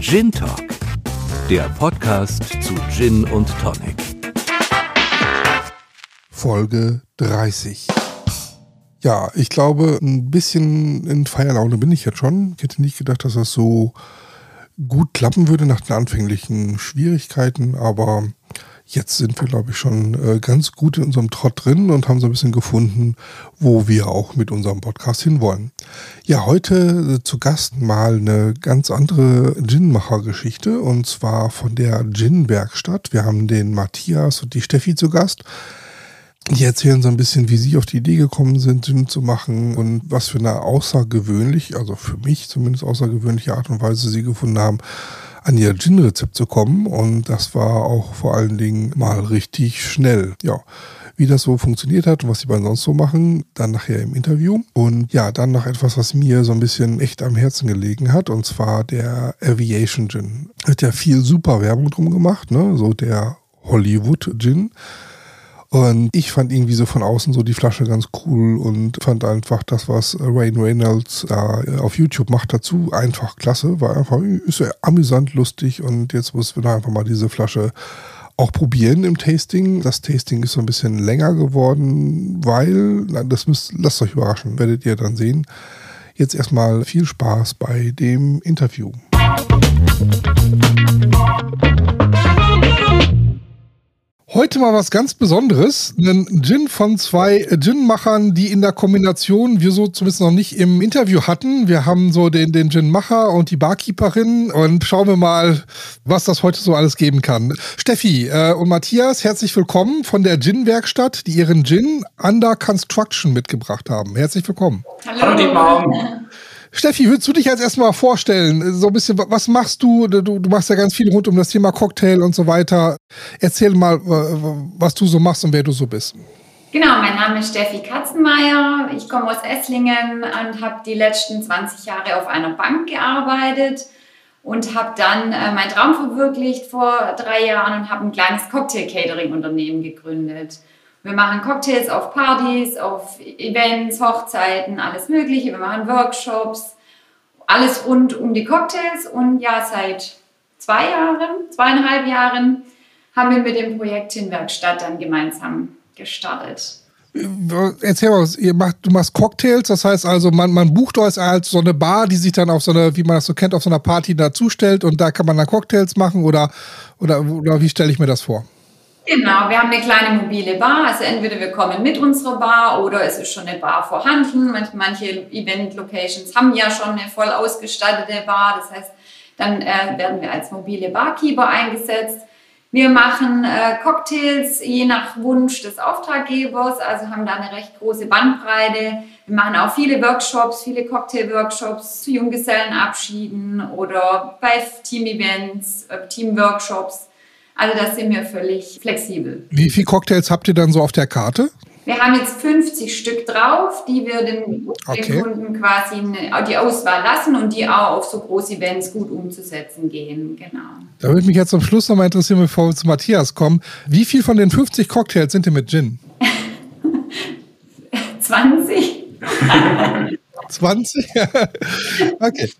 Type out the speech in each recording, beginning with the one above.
Gin Talk, der Podcast zu Gin und Tonic. Folge 30. Ja, ich glaube, ein bisschen in Feierlaune bin ich jetzt schon. Ich hätte nicht gedacht, dass das so gut klappen würde nach den anfänglichen Schwierigkeiten, aber jetzt sind wir, glaube ich, schon äh, ganz gut in unserem Trott drin und haben so ein bisschen gefunden, wo wir auch mit unserem Podcast hinwollen. Ja, heute äh, zu Gast mal eine ganz andere Gin-Macher-Geschichte und zwar von der Gin-Werkstatt. Wir haben den Matthias und die Steffi zu Gast. Die erzählen so ein bisschen, wie sie auf die Idee gekommen sind, Gin zu machen und was für eine außergewöhnlich, also für mich zumindest außergewöhnliche Art und Weise sie gefunden haben, an ihr Gin-Rezept zu kommen. Und das war auch vor allen Dingen mal richtig schnell. Ja. Wie das so funktioniert hat und was die beiden sonst so machen, dann nachher im Interview. Und ja, dann noch etwas, was mir so ein bisschen echt am Herzen gelegen hat, und zwar der Aviation Gin. Hat ja viel super Werbung drum gemacht, ne? So der Hollywood Gin. Und ich fand irgendwie so von außen so die Flasche ganz cool und fand einfach das, was Rain Reynolds da auf YouTube macht dazu, einfach klasse. War einfach, ist ja amüsant, lustig und jetzt müssen wir einfach mal diese Flasche auch probieren im Tasting. Das Tasting ist so ein bisschen länger geworden, weil, das müsst, lasst euch überraschen, werdet ihr dann sehen. Jetzt erstmal viel Spaß bei dem Interview. Heute mal was ganz Besonderes. Ein Gin von zwei Gin-Machern, die in der Kombination wir so zumindest noch nicht im Interview hatten. Wir haben so den, den Gin-Macher und die Barkeeperin und schauen wir mal, was das heute so alles geben kann. Steffi äh, und Matthias, herzlich willkommen von der Gin-Werkstatt, die ihren Gin Under Construction mitgebracht haben. Herzlich willkommen. Hallo, Hallo Steffi, würdest du dich jetzt erstmal vorstellen? So ein bisschen, was machst du? du? Du machst ja ganz viel rund um das Thema Cocktail und so weiter. Erzähl mal, was du so machst und wer du so bist. Genau, mein Name ist Steffi Katzenmeier. Ich komme aus Esslingen und habe die letzten 20 Jahre auf einer Bank gearbeitet und habe dann äh, meinen Traum verwirklicht vor drei Jahren und habe ein kleines Cocktail-Catering-Unternehmen gegründet. Wir machen Cocktails auf Partys, auf Events, Hochzeiten, alles Mögliche. Wir machen Workshops, alles rund um die Cocktails. Und ja, seit zwei Jahren, zweieinhalb Jahren haben wir mit dem Projekt Hinwerkstatt dann gemeinsam gestartet. Erzähl mal, ihr macht, du machst Cocktails, das heißt also, man, man bucht euch als so eine Bar, die sich dann auf so eine, wie man das so kennt, auf so einer Party dazustellt und da kann man dann Cocktails machen oder, oder, oder wie stelle ich mir das vor? Genau, wir haben eine kleine mobile Bar. Also entweder wir kommen mit unserer Bar oder es ist schon eine Bar vorhanden. Manche Event-Locations haben ja schon eine voll ausgestattete Bar. Das heißt, dann äh, werden wir als mobile Barkeeper eingesetzt. Wir machen äh, Cocktails je nach Wunsch des Auftraggebers, also haben da eine recht große Bandbreite. Wir machen auch viele Workshops, viele Cocktail-Workshops zu Junggesellenabschieden oder bei Team-Events, äh, Team-Workshops. Also da sind wir völlig flexibel. Wie viele Cocktails habt ihr dann so auf der Karte? Wir haben jetzt 50 Stück drauf, die wir den, okay. Kunden quasi die Auswahl lassen und die auch auf so große Events gut umzusetzen gehen. Genau. Da würde mich jetzt zum Schluss nochmal interessieren, bevor wir zu Matthias kommen. Wie viel von den 50 Cocktails sind denn mit Gin? 20. 20? okay.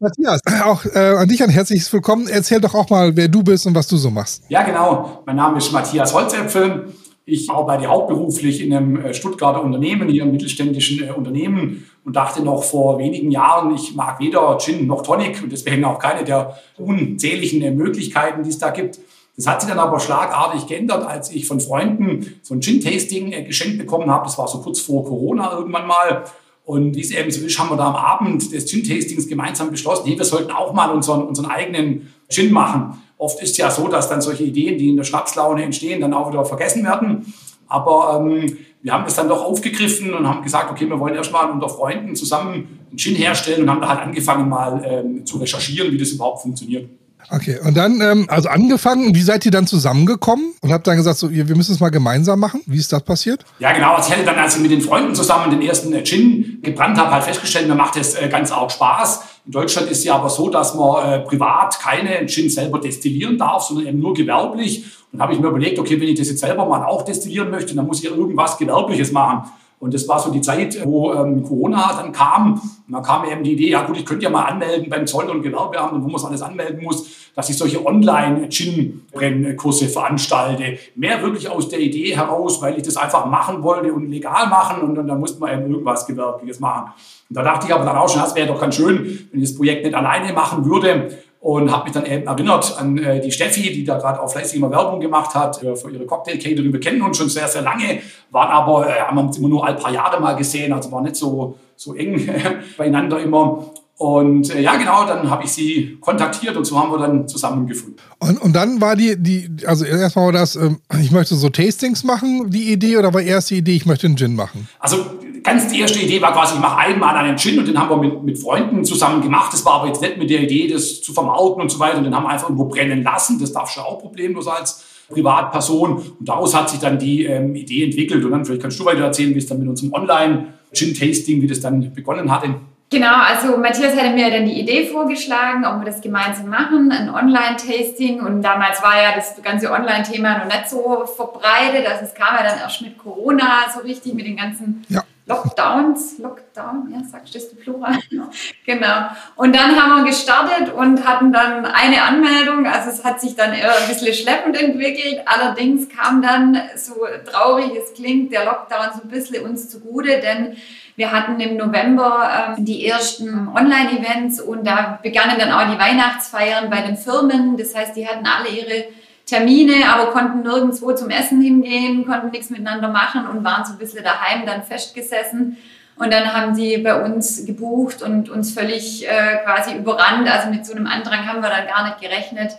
Matthias, auch äh, an dich ein herzliches Willkommen. Erzähl doch auch mal, wer du bist und was du so machst. Ja, genau. Mein Name ist Matthias Holzäpfel. Ich arbeite hauptberuflich in einem äh, Stuttgarter Unternehmen, hier einem mittelständischen äh, Unternehmen und dachte noch vor wenigen Jahren, ich mag weder Gin noch Tonic und deswegen auch keine der unzähligen äh, Möglichkeiten, die es da gibt. Das hat sich dann aber schlagartig geändert, als ich von Freunden so ein Gin-Tasting geschenkt bekommen habe. Das war so kurz vor Corona irgendwann mal. Und wie es eben so ist, haben wir da am Abend des Gin-Tastings gemeinsam beschlossen, hey, wir sollten auch mal unseren, unseren eigenen Gin machen. Oft ist ja so, dass dann solche Ideen, die in der Schnapslaune entstehen, dann auch wieder vergessen werden. Aber ähm, wir haben das dann doch aufgegriffen und haben gesagt, okay, wir wollen erstmal unter Freunden zusammen einen Gin herstellen und haben da halt angefangen mal ähm, zu recherchieren, wie das überhaupt funktioniert. Okay, und dann, ähm, also angefangen, wie seid ihr dann zusammengekommen und habt dann gesagt, so, wir müssen es mal gemeinsam machen? Wie ist das passiert? Ja, genau. Ich hätte dann, als ich mit den Freunden zusammen den ersten äh, Gin gebrannt habe, halt festgestellt, mir macht das äh, ganz arg Spaß. In Deutschland ist es ja aber so, dass man äh, privat keine Gin selber destillieren darf, sondern eben nur gewerblich. Und habe ich mir überlegt, okay, wenn ich das jetzt selber mal auch destillieren möchte, dann muss ich irgendwas Gewerbliches machen. Und das war so die Zeit, wo ähm, Corona dann kam. Und dann kam eben die Idee, ja gut, ich könnte ja mal anmelden beim Zoll- und Gewerbeamt, wo man es alles anmelden muss, dass ich solche Online-Gin-Brennkurse veranstalte. Mehr wirklich aus der Idee heraus, weil ich das einfach machen wollte und legal machen. Und dann, dann musste man eben irgendwas Gewerbliches machen. Und da dachte ich aber dann auch schon, das wäre doch ganz schön, wenn ich das Projekt nicht alleine machen würde und habe mich dann eben erinnert an äh, die Steffi, die da gerade auch fleißig immer Werbung gemacht hat äh, für ihre Cocktail-Catering. Wir kennen uns schon sehr, sehr lange, waren aber, äh, haben uns immer nur ein paar Jahre mal gesehen, also war nicht so, so eng beieinander immer. Und äh, ja, genau, dann habe ich sie kontaktiert und so haben wir dann zusammengefunden. Und, und dann war die, die also erstmal war das, ähm, ich möchte so Tastings machen, die Idee, oder war erst die Idee, ich möchte einen Gin machen? Also ganz die erste Idee war quasi, ich mache einmal einen Gin und den haben wir mit, mit Freunden zusammen gemacht. Das war aber jetzt nicht mit der Idee, das zu vermauten und so weiter. Und den haben wir einfach irgendwo brennen lassen. Das darf schon auch problemlos als Privatperson. Und daraus hat sich dann die ähm, Idee entwickelt. Und dann vielleicht kannst du weiter erzählen, wie es dann mit unserem Online-Gin-Tasting, wie das dann begonnen hatte. Genau, also Matthias hatte mir dann die Idee vorgeschlagen, ob wir das gemeinsam machen, ein Online-Tasting. Und damals war ja das ganze Online-Thema noch nicht so verbreitet. Also es kam ja dann erst mit Corona so richtig, mit den ganzen ja. Lockdowns, Lockdown, ja, sagst du das du Plural? genau. Und dann haben wir gestartet und hatten dann eine Anmeldung. Also es hat sich dann eher ein bisschen schleppend entwickelt. Allerdings kam dann, so traurig es klingt, der Lockdown so ein bisschen uns zugute, denn wir hatten im November ähm, die ersten Online-Events und da begannen dann auch die Weihnachtsfeiern bei den Firmen. Das heißt, die hatten alle ihre Termine, aber konnten nirgendwo zum Essen hingehen, konnten nichts miteinander machen und waren so ein bisschen daheim dann festgesessen. Und dann haben sie bei uns gebucht und uns völlig äh, quasi überrannt. Also mit so einem Andrang haben wir dann gar nicht gerechnet.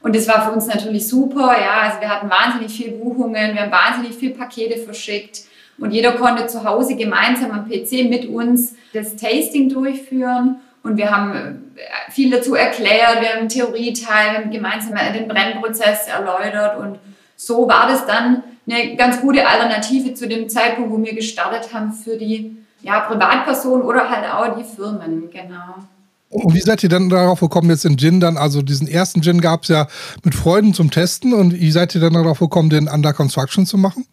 Und das war für uns natürlich super. Ja, also wir hatten wahnsinnig viele Buchungen, wir haben wahnsinnig viele Pakete verschickt. Und jeder konnte zu Hause gemeinsam am PC mit uns das Tasting durchführen. Und wir haben äh, viel dazu erklärt, wir haben Theorieteil, wir haben gemeinsam den Brennprozess erläutert und so war das dann eine ganz gute Alternative zu dem Zeitpunkt, wo wir gestartet haben für die ja, Privatpersonen oder halt auch die Firmen, genau. Und wie seid ihr dann darauf gekommen, jetzt den Gin dann, also diesen ersten Gin gab es ja mit Freunden zum Testen und wie seid ihr dann darauf gekommen, den Under Construction zu machen?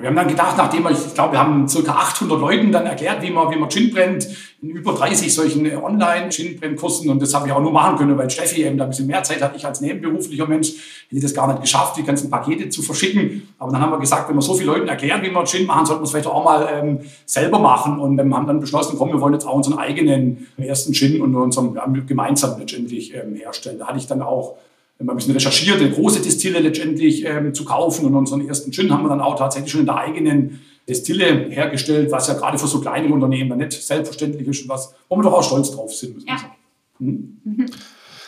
Wir haben dann gedacht, nachdem wir, ich glaube, wir haben ca. 800 Leuten dann erklärt, wie man, wie man Gin brennt, in über 30 solchen Online-Gin-Brennkursen. Und das habe ich auch nur machen können, weil Steffi eben da ein bisschen mehr Zeit hat. Ich als nebenberuflicher Mensch hätte das gar nicht geschafft, die ganzen Pakete zu verschicken. Aber dann haben wir gesagt, wenn wir so vielen Leuten erklären, wie man Gin machen, sollten wir es vielleicht auch mal ähm, selber machen. Und wir haben dann beschlossen, komm, wir wollen jetzt auch unseren eigenen ersten Gin und unseren ja, gemeinsam letztendlich ähm, herstellen. Da hatte ich dann auch ein bisschen recherchiert, eine große Destille letztendlich ähm, zu kaufen. Und unseren ersten Gin haben wir dann auch tatsächlich schon in der eigenen Destille hergestellt, was ja gerade für so kleine Unternehmen nicht selbstverständlich ist und was, wo wir doch auch stolz drauf sind, müssen ja. sagen. Hm?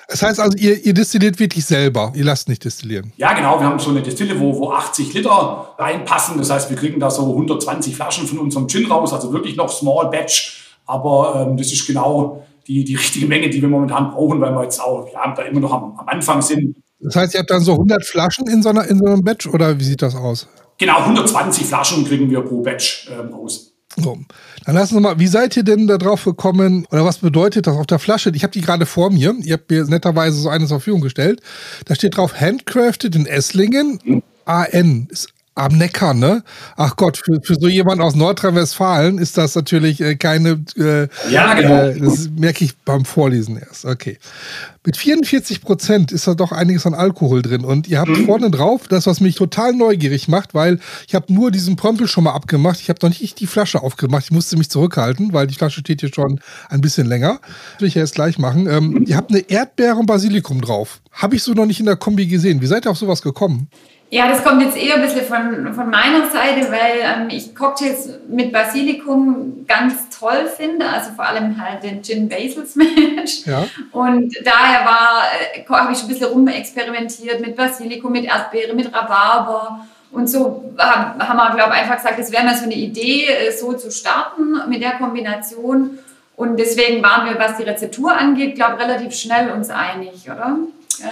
Das heißt also, ihr, ihr, destilliert wirklich selber, ihr lasst nicht destillieren. Ja, genau. Wir haben so eine Destille, wo, wo 80 Liter reinpassen. Das heißt, wir kriegen da so 120 Flaschen von unserem Gin raus, also wirklich noch Small Batch. Aber ähm, das ist genau die, die richtige Menge, die wir momentan brauchen, weil wir jetzt auch ja, da immer noch am, am Anfang sind. Das heißt, ihr habt dann so 100 Flaschen in so, einer, in so einem Batch oder wie sieht das aus? Genau, 120 Flaschen kriegen wir pro Batch ähm, raus. So, dann lassen wir mal, wie seid ihr denn da drauf gekommen oder was bedeutet das auf der Flasche? Ich habe die gerade vor mir. Ihr habt mir netterweise so eine zur Verfügung gestellt. Da steht drauf Handcrafted in Esslingen. Mhm. AN ist am Neckar, ne? Ach Gott, für, für so jemand aus Nordrhein-Westfalen ist das natürlich äh, keine. Äh, ja, genau. Äh, das merke ich beim Vorlesen erst. Okay. Mit 44 Prozent ist da doch einiges an Alkohol drin. Und ihr habt mhm. vorne drauf das, was mich total neugierig macht, weil ich habe nur diesen Prömpel schon mal abgemacht. Ich habe noch nicht die Flasche aufgemacht. Ich musste mich zurückhalten, weil die Flasche steht hier schon ein bisschen länger. Das will ich ja jetzt gleich machen. Ähm, ihr habt eine Erdbeere und Basilikum drauf. Habe ich so noch nicht in der Kombi gesehen. Wie seid ihr auf sowas gekommen? Ja, das kommt jetzt eher ein bisschen von, von meiner Seite, weil ähm, ich Cocktails mit Basilikum ganz toll finde, also vor allem halt den Gin Basil Smash. Ja. Und daher war, äh, habe ich ein bisschen rumexperimentiert mit Basilikum, mit Erdbeere, mit Rhabarber. Und so haben wir, glaube ich, einfach gesagt, es wäre mal so eine Idee, äh, so zu starten mit der Kombination. Und deswegen waren wir, was die Rezeptur angeht, glaube ich, relativ schnell uns einig, oder?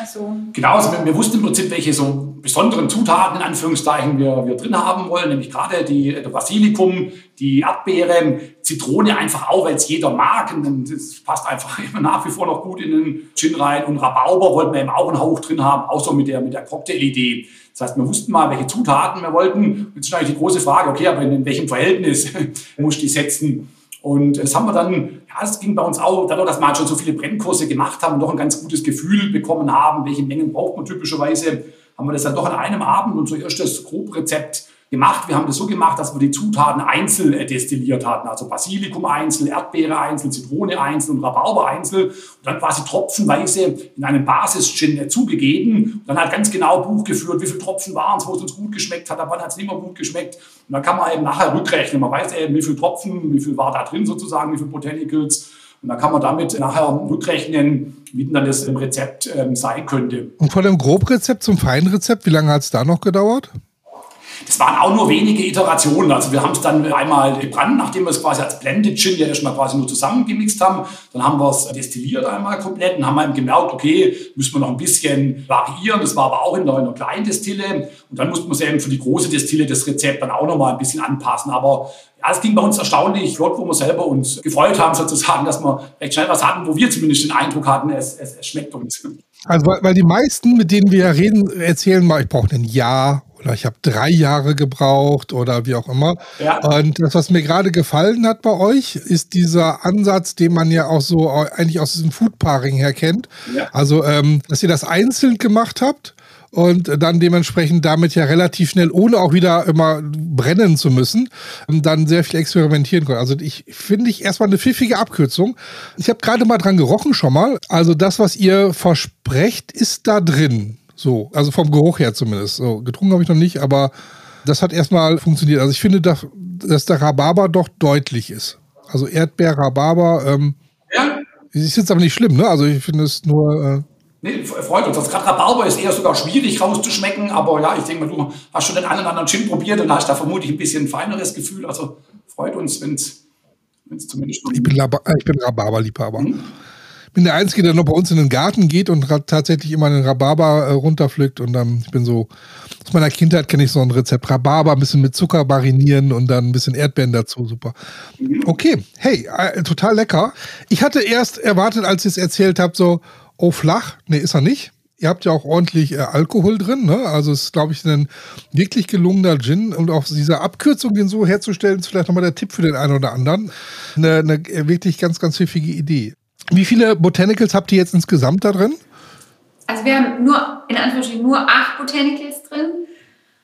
So. Genau, also wir, wir, wussten im Prinzip, welche so besonderen Zutaten in Anführungszeichen wir, wir drin haben wollen, nämlich gerade die, der Basilikum, die Erdbeeren, Zitrone einfach auch, weil es jeder mag. Und das passt einfach immer nach wie vor noch gut in den Gin rein. Und Rhabarber wollten wir eben auch einen Hauch drin haben, so mit der, mit der Cocktail-Idee. Das heißt, wir wussten mal, welche Zutaten wir wollten. Jetzt ist natürlich die große Frage, okay, aber in welchem Verhältnis muss ich die setzen? Und das haben wir dann, ja, es ging bei uns auch, dadurch, dass wir halt schon so viele Brennkurse gemacht haben und doch ein ganz gutes Gefühl bekommen haben, welche Mengen braucht man typischerweise, haben wir das dann doch an einem Abend unser erstes Grobrezept gemacht. Wir haben das so gemacht, dass wir die Zutaten einzeln äh, destilliert hatten. Also Basilikum einzeln, Erdbeere einzeln, Zitrone einzeln und Rhabarber einzeln. Und dann quasi tropfenweise in einen Basis-Gin zugegeben. Und dann hat ganz genau Buch geführt, wie viele Tropfen waren es, wo es uns gut geschmeckt hat, ab wann hat es nicht mehr gut geschmeckt. Und dann kann man eben nachher rückrechnen. Man weiß eben, wie viele Tropfen, wie viel war da drin sozusagen, wie viele Botanicals. Und dann kann man damit nachher rückrechnen, wie denn dann das im Rezept ähm, sein könnte. Und von dem Grobrezept zum Feinrezept, wie lange hat es da noch gedauert? Das waren auch nur wenige Iterationen. Also wir haben es dann einmal gebrannt, nachdem wir es quasi als Blended Gin ja erstmal quasi nur zusammengemixt haben. Dann haben wir es destilliert einmal komplett und haben eben gemerkt, okay, müssen wir noch ein bisschen variieren. Das war aber auch in der, in der kleinen Destille. Und dann mussten wir es eben für die große Destille das Rezept dann auch noch mal ein bisschen anpassen. Aber ja, es ging bei uns erstaunlich flott, wo wir selber uns gefreut haben, sozusagen, dass wir recht schnell was hatten, wo wir zumindest den Eindruck hatten, es, es, es schmeckt uns. Also, weil, weil die meisten, mit denen wir reden, erzählen mal, ich brauche ein Jahr oder ich habe drei Jahre gebraucht oder wie auch immer. Ja. Und das, was mir gerade gefallen hat bei euch, ist dieser Ansatz, den man ja auch so eigentlich aus diesem Food Pairing her kennt. Ja. Also, ähm, dass ihr das einzeln gemacht habt und dann dementsprechend damit ja relativ schnell, ohne auch wieder immer brennen zu müssen, dann sehr viel experimentieren können. Also ich finde ich erstmal eine pfiffige Abkürzung. Ich habe gerade mal dran gerochen schon mal. Also das, was ihr versprecht, ist da drin. So, also vom Geruch her zumindest. So, getrunken habe ich noch nicht, aber das hat erstmal funktioniert. Also ich finde, dass, dass der Rhabarber doch deutlich ist. Also Erdbeer, Rhabarber, ähm, ja. ist jetzt aber nicht schlimm, ne? Also ich finde es nur. Äh, Nee, freut uns. Also gerade Rhabarber ist eher sogar schwierig rauszuschmecken, aber ja, ich denke mal, du hast schon den einen oder anderen Gin probiert und hast da vermutlich ein bisschen feineres Gefühl. Also freut uns, wenn es zumindest. Ich bin, ich bin Rhabarber-Liebhaber. Mhm bin der Einzige, der noch bei uns in den Garten geht und tatsächlich immer einen Rhabarber äh, runterpflückt. Und dann, ich bin so, aus meiner Kindheit kenne ich so ein Rezept. Rhabarber ein bisschen mit Zucker marinieren und dann ein bisschen Erdbeeren dazu. Super. Okay, hey, äh, total lecker. Ich hatte erst erwartet, als ich es erzählt habe, so, oh, flach. Nee, ist er nicht. Ihr habt ja auch ordentlich äh, Alkohol drin, ne? Also es ist, glaube ich, ein wirklich gelungener Gin. Und auch diese Abkürzung, den so herzustellen, ist vielleicht nochmal der Tipp für den einen oder anderen. Eine, eine wirklich ganz, ganz pfiffige Idee. Wie viele Botanicals habt ihr jetzt insgesamt da drin? Also wir haben nur, in Anführungsstrichen, nur acht Botanicals drin.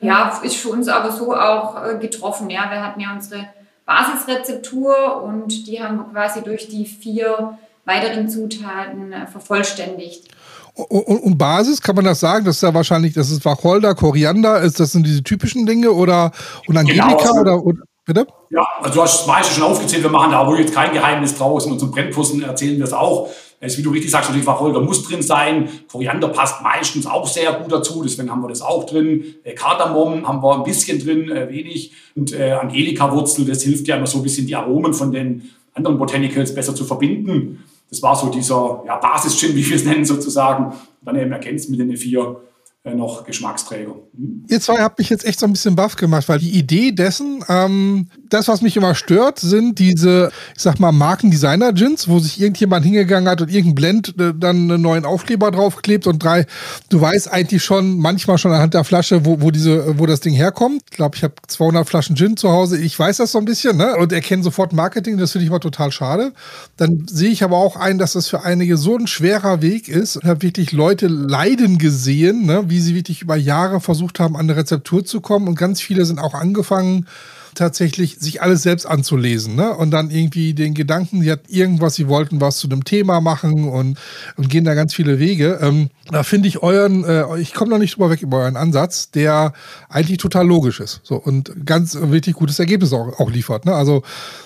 Ja, ist für uns aber so auch äh, getroffen. Ja, wir hatten ja unsere Basisrezeptur und die haben wir quasi durch die vier weiteren Zutaten äh, vervollständigt. Und, und, Basis, kann man das sagen? Das ist ja wahrscheinlich, das ist Wacholder, Koriander, ist das sind diese typischen Dinge oder und Angelika genau, also, oder, oder Bitte? Ja, also du hast das meiste schon aufgezählt. Wir machen da aber jetzt kein Geheimnis draus. In unseren Brennkursen erzählen wir es auch. Es, wie du richtig sagst, natürlich Wacholder muss drin sein. Koriander passt meistens auch sehr gut dazu. Deswegen haben wir das auch drin. Äh, Kardamom haben wir ein bisschen drin, äh, wenig. Und äh, Angelika-Wurzel, das hilft ja immer so ein bisschen die Aromen von den anderen Botanicals besser zu verbinden. Das war so dieser ja, Basis-Gin, wie wir es nennen sozusagen. Und dann eben ergänzt mit den vier äh, noch Geschmacksträger. Hm? Ihr zwei habt mich jetzt echt so ein bisschen baff gemacht, weil die Idee dessen, ähm, das, was mich immer stört, sind diese, ich sag mal, Markendesigner-Gins, wo sich irgendjemand hingegangen hat und irgendein Blend äh, dann einen neuen Aufkleber draufklebt und drei, du weißt eigentlich schon, manchmal schon anhand der Flasche, wo, wo diese, wo das Ding herkommt. Ich glaube, ich habe 200 Flaschen Gin zu Hause, ich weiß das so ein bisschen, ne? Und erkenne sofort Marketing, das finde ich mal total schade. Dann sehe ich aber auch ein, dass das für einige so ein schwerer Weg ist. Ich habe wirklich Leute leiden gesehen, ne? Wie wie sie wirklich über Jahre versucht haben, an eine Rezeptur zu kommen. Und ganz viele sind auch angefangen, tatsächlich sich alles selbst anzulesen, ne? Und dann irgendwie den Gedanken, sie hat irgendwas, sie wollten was zu einem Thema machen und, und gehen da ganz viele Wege. Ähm, da finde ich euren, äh, ich komme noch nicht drüber weg über euren Ansatz, der eigentlich total logisch ist. So und ganz wirklich gutes Ergebnis auch, auch liefert. Ne? Also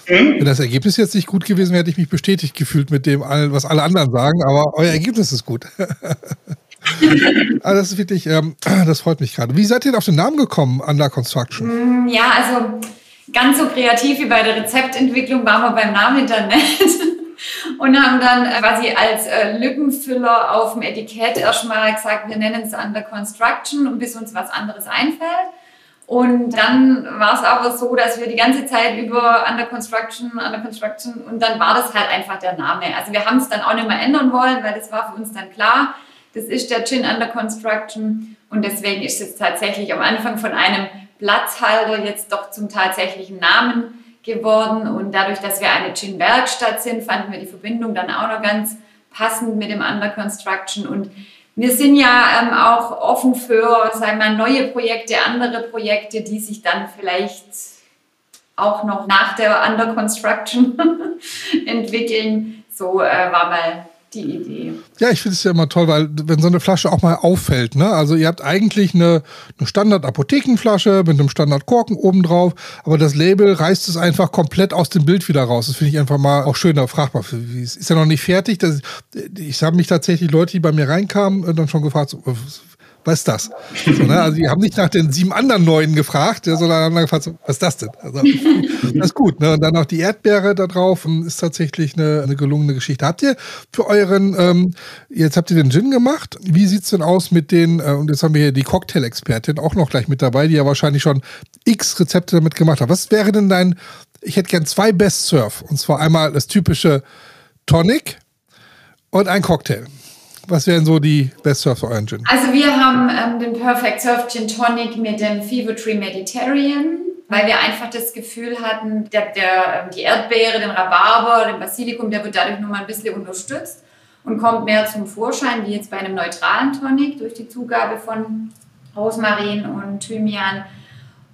mhm. wenn das Ergebnis jetzt nicht gut gewesen wäre, hätte ich mich bestätigt gefühlt mit dem, was alle anderen sagen, aber euer Ergebnis ist gut. also das ist wirklich, ähm, das freut mich gerade. Wie seid ihr auf den Namen gekommen, Under Construction? Mm, ja, also ganz so kreativ wie bei der Rezeptentwicklung waren wir beim Namen Internet. und haben dann äh, quasi als äh, Lückenfüller auf dem Etikett erstmal gesagt, wir nennen es Under Construction und bis uns was anderes einfällt. Und dann war es aber so, dass wir die ganze Zeit über Under Construction, Under Construction und dann war das halt einfach der Name. Also wir haben es dann auch nicht mehr ändern wollen, weil das war für uns dann klar, das ist der Gin Under Construction und deswegen ist es tatsächlich am Anfang von einem Platzhalter jetzt doch zum tatsächlichen Namen geworden. Und dadurch, dass wir eine Gin-Werkstatt sind, fanden wir die Verbindung dann auch noch ganz passend mit dem Under Construction. Und wir sind ja ähm, auch offen für, sagen wir neue Projekte, andere Projekte, die sich dann vielleicht auch noch nach der Under Construction entwickeln. So äh, war mal die Idee. Ja, ich finde es ja immer toll, weil wenn so eine Flasche auch mal auffällt, ne? Also ihr habt eigentlich eine, eine Standard-Apothekenflasche mit einem Standard-Korken obendrauf, aber das Label reißt es einfach komplett aus dem Bild wieder raus. Das finde ich einfach mal auch schöner fragbar. Ist ja noch nicht fertig. Das, ich habe mich tatsächlich Leute, die bei mir reinkamen, dann schon gefragt, so, was ist das? So, ne? Also die haben nicht nach den sieben anderen neuen gefragt, ja, sondern haben dann gefragt, so, was ist das denn? Also, das ist gut. Ne? Und dann auch die Erdbeere da drauf ähm, ist tatsächlich eine, eine gelungene Geschichte. Habt ihr für euren, ähm, jetzt habt ihr den Gin gemacht, wie sieht es denn aus mit den, äh, und jetzt haben wir hier die Cocktail-Expertin auch noch gleich mit dabei, die ja wahrscheinlich schon x Rezepte damit gemacht hat. Was wäre denn dein, ich hätte gern zwei Best Surf, und zwar einmal das typische Tonic und ein Cocktail. Was wären so die Best Surf für euren Gin? Also wir haben ähm, den Perfect Surf Gin Tonic mit dem Fever Tree Mediterranean, weil wir einfach das Gefühl hatten, der, der, ähm, die Erdbeere, den Rhabarber, den Basilikum, der wird dadurch nochmal ein bisschen unterstützt und kommt mehr zum Vorschein, wie jetzt bei einem neutralen Tonic durch die Zugabe von Rosmarin und Thymian.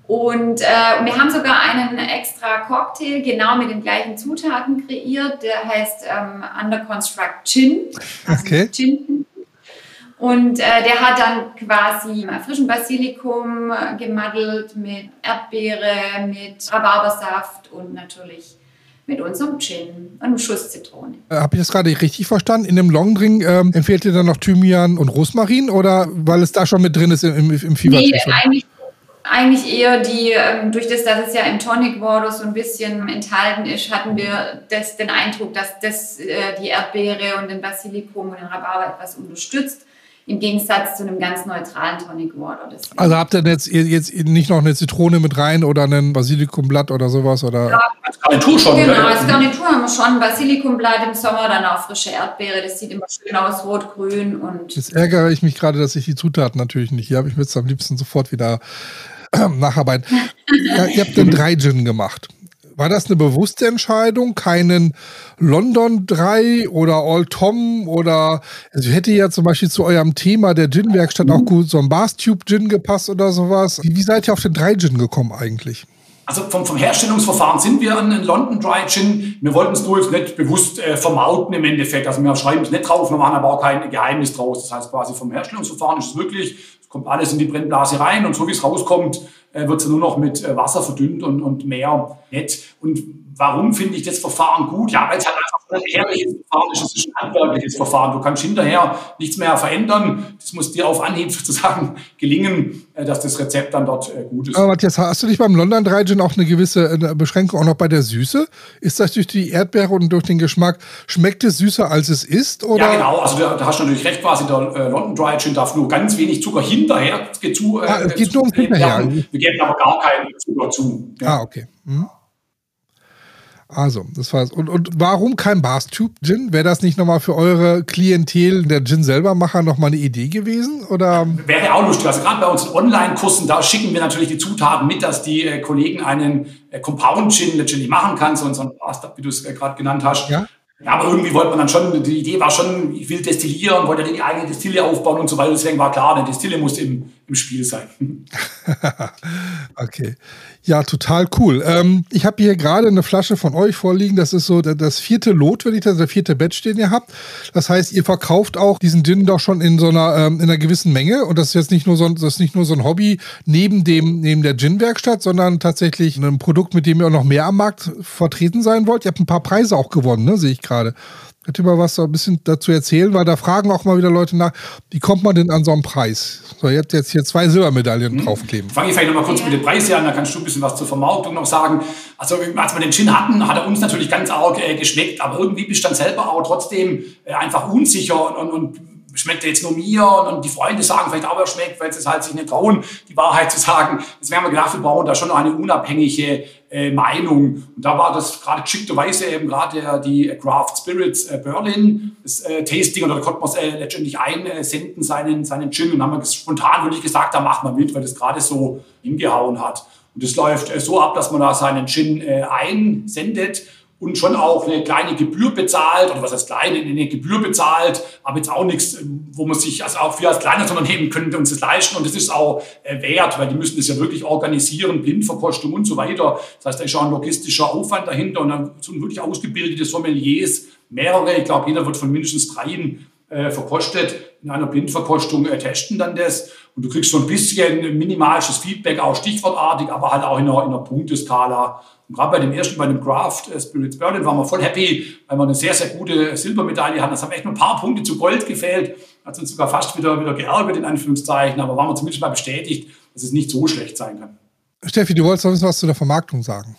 Und äh, wir haben sogar einen extra Cocktail genau mit den gleichen Zutaten kreiert. Der heißt ähm, Under Construct Gin. Also okay. Gin. Und äh, der hat dann quasi frischen Basilikum gemaddelt mit Erdbeere, mit Rhabarbersaft und natürlich mit unserem Gin und einem Schuss Zitrone. Äh, Habe ich das gerade richtig verstanden? In dem Longdrink ähm, empfehlt ihr dann noch Thymian und Rosmarin oder weil es da schon mit drin ist im, im, im Fieber? Nee, eigentlich eigentlich eher die, ähm, durch das, dass es ja im Tonic Water so ein bisschen enthalten ist, hatten wir das, den Eindruck, dass das äh, die Erdbeere und den Basilikum und den Rhabarber etwas unterstützt. Im Gegensatz zu einem ganz neutralen Tonic Water. Deswegen. Also habt ihr jetzt, jetzt nicht noch eine Zitrone mit rein oder ein Basilikumblatt oder sowas? Oder? Ja, als Garnitur schon. Genau, als Garnitur haben wir schon Basilikumblatt im Sommer, dann auch frische Erdbeere. Das sieht immer schön aus, rot-grün. Jetzt ärgere ich mich gerade, dass ich die Zutaten natürlich nicht hier habe. Ich würde es am liebsten sofort wieder nacharbeiten. ja, ihr habt den drei Gin gemacht. War das eine bewusste Entscheidung? Keinen London 3 oder All Tom oder also hätte ja zum Beispiel zu eurem Thema der Gin-Werkstatt auch gut so ein Bars-Tube Gin gepasst oder sowas. Wie, wie seid ihr auf den 3 Gin gekommen eigentlich? Also vom, vom Herstellungsverfahren sind wir ein London Dry Gin. Wir wollten es nur nicht bewusst äh, vermauten im Endeffekt. Also wir schreiben es nicht drauf, wir machen aber auch kein Geheimnis draus. Das heißt quasi vom Herstellungsverfahren ist es wirklich kommt alles in die Brennblase rein und so wie es rauskommt, äh, wird es nur noch mit äh, Wasser verdünnt und, und mehr nett. Und warum finde ich das Verfahren gut? Ja, weil es halt einfach ein herrliches Verfahren ist, es ist ein handwerkliches Verfahren. Du kannst hinterher nichts mehr verändern. Das muss dir auf Anhieb sozusagen gelingen, äh, dass das Rezept dann dort gut ist. Aber Matthias, hast du nicht beim London Dry Gin auch eine gewisse Beschränkung auch noch bei der Süße? Ist das durch die Erdbeere und durch den Geschmack, schmeckt es süßer als es ist? Oder? Ja, genau. Also da, da hast du natürlich recht quasi, der London Dry Gin darf nur ganz wenig Zucker hinterher zu. Ah, es geht nur um hinterher. Wir geben aber gar keinen Zucker zu. Ja. Ah, okay. Mhm. Also, das war's. Und, und warum kein Bars-Tube Gin? Wäre das nicht nochmal für eure Klientel, der Gin selber Macher, nochmal eine Idee gewesen? Oder? Wäre auch lustig. Also gerade bei unseren Online-Kursen, da schicken wir natürlich die Zutaten mit, dass die äh, Kollegen einen äh, Compound Gin letztendlich machen kann, so, so ein wie du es äh, gerade genannt hast. Ja. Ja, aber irgendwie wollte man dann schon, die Idee war schon, ich will destillieren, wollte die eigene Destille aufbauen und so weiter. Deswegen war klar, eine Destille muss im, im Spiel sein. okay. Ja, total cool. Ähm, ich habe hier gerade eine Flasche von euch vorliegen. Das ist so das vierte Lot, wenn ich das, der vierte Batch, den ihr habt. Das heißt, ihr verkauft auch diesen Gin doch schon in so einer, ähm, in einer gewissen Menge. Und das ist jetzt nicht nur so, das ist nicht nur so ein Hobby neben dem, neben der Gin-Werkstatt, sondern tatsächlich ein Produkt, mit dem ihr auch noch mehr am Markt vertreten sein wollt. Ihr habt ein paar Preise auch gewonnen, ne, sehe ich gerade. Könnt ihr mal was so ein bisschen dazu erzählen? Weil da fragen auch mal wieder Leute nach, wie kommt man denn an so einen Preis? So, ihr habt jetzt hier zwei Silbermedaillen mhm. draufkleben. Fange ich vielleicht noch mal kurz mit dem Preis an, da kannst du ein bisschen was zur Vermarktung noch sagen. Also als wir den Gin hatten, hat er uns natürlich ganz arg äh, geschmeckt, aber irgendwie bist du dann selber auch trotzdem äh, einfach unsicher und, und, und schmeckt jetzt nur mir und, und die Freunde sagen vielleicht auch, er schmeckt, weil sie es halt sich nicht trauen, die Wahrheit zu sagen. Deswegen haben wir gedacht, wir brauchen da schon noch eine unabhängige äh, Meinung. Und da war das gerade geschickterweise eben gerade die Craft Spirits äh, Berlin, das äh, Tasting, oder da konnte man es äh, letztendlich einsenden, seinen, seinen Gin. Und haben wir spontan wirklich gesagt, da macht man mit, weil das gerade so hingehauen hat. Und das läuft äh, so ab, dass man da seinen Gin äh, einsendet und schon auch eine kleine Gebühr bezahlt, oder was heißt kleine, eine Gebühr bezahlt, aber jetzt auch nichts, wo man sich, also auch wir als kleines Unternehmen können uns das leisten. Und das ist auch äh, wert, weil die müssen das ja wirklich organisieren, Blindverkostung und so weiter. Das heißt, da ist auch ein logistischer Aufwand dahinter und dann sind wirklich ausgebildete Sommeliers, mehrere, ich glaube, jeder wird von mindestens dreien äh, verkostet, in einer Blindverkostung äh, testen dann das und du kriegst so ein bisschen minimalisches Feedback, auch stichwortartig, aber halt auch in einer, in einer Punkteskala. Und gerade bei dem ersten, bei dem Craft äh, Spirits Berlin, waren wir voll happy, weil wir eine sehr, sehr gute Silbermedaille hatten. Das haben echt nur ein paar Punkte zu Gold gefehlt. Hat uns sogar fast wieder, wieder geärgert, in Anführungszeichen. Aber waren wir zumindest mal bestätigt, dass es nicht so schlecht sein kann. Steffi, du wolltest noch was zu der Vermarktung sagen.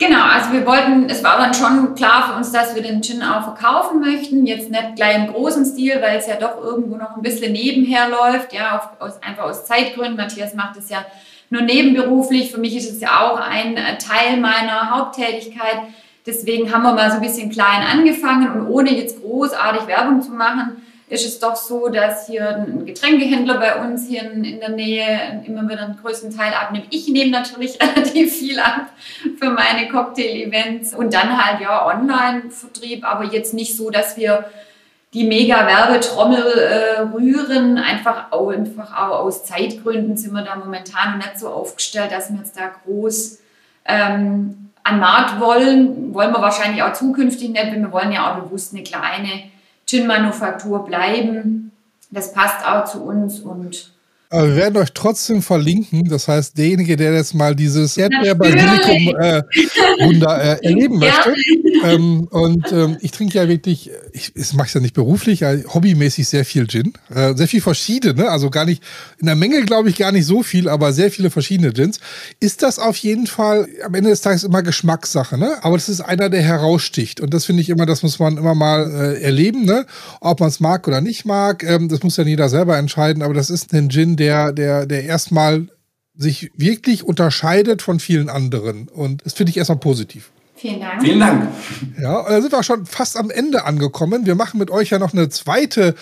Genau, also wir wollten, es war dann schon klar für uns, dass wir den Gin auch verkaufen möchten. Jetzt nicht gleich im großen Stil, weil es ja doch irgendwo noch ein bisschen nebenher läuft, ja, auf, aus, einfach aus Zeitgründen. Matthias macht es ja nur nebenberuflich. Für mich ist es ja auch ein äh, Teil meiner Haupttätigkeit. Deswegen haben wir mal so ein bisschen klein angefangen und ohne jetzt großartig Werbung zu machen, ist es doch so, dass hier ein Getränkehändler bei uns hier in, der Nähe immer wieder einen größten Teil abnimmt. Ich nehme natürlich relativ viel ab für meine Cocktail-Events und dann halt ja Online-Vertrieb, aber jetzt nicht so, dass wir die mega Werbetrommel äh, rühren. Einfach, auch, einfach auch aus Zeitgründen sind wir da momentan nicht so aufgestellt, dass wir jetzt da groß ähm, an Markt wollen. Wollen wir wahrscheinlich auch zukünftig nicht, weil wir wollen ja auch bewusst eine kleine Gin-Manufaktur bleiben. Das passt auch zu uns und aber wir werden euch trotzdem verlinken. Das heißt, derjenige, der jetzt mal dieses Erdbeer-Basilikum-Wunder äh, äh, erleben möchte. Ähm, und ähm, ich trinke ja wirklich, ich, ich mache es ja nicht beruflich, ja, hobbymäßig sehr viel Gin. Äh, sehr viel verschiedene, also gar nicht, in der Menge glaube ich gar nicht so viel, aber sehr viele verschiedene Gins. Ist das auf jeden Fall am Ende des Tages immer Geschmackssache, ne? Aber das ist einer, der heraussticht. Und das finde ich immer, das muss man immer mal äh, erleben, ne? Ob man es mag oder nicht mag, ähm, das muss ja jeder selber entscheiden, aber das ist ein Gin, der, der, der erstmal sich wirklich unterscheidet von vielen anderen. Und das finde ich erstmal positiv. Vielen Dank. Vielen Dank. Ja, da sind wir schon fast am Ende angekommen. Wir machen mit euch ja noch eine zweite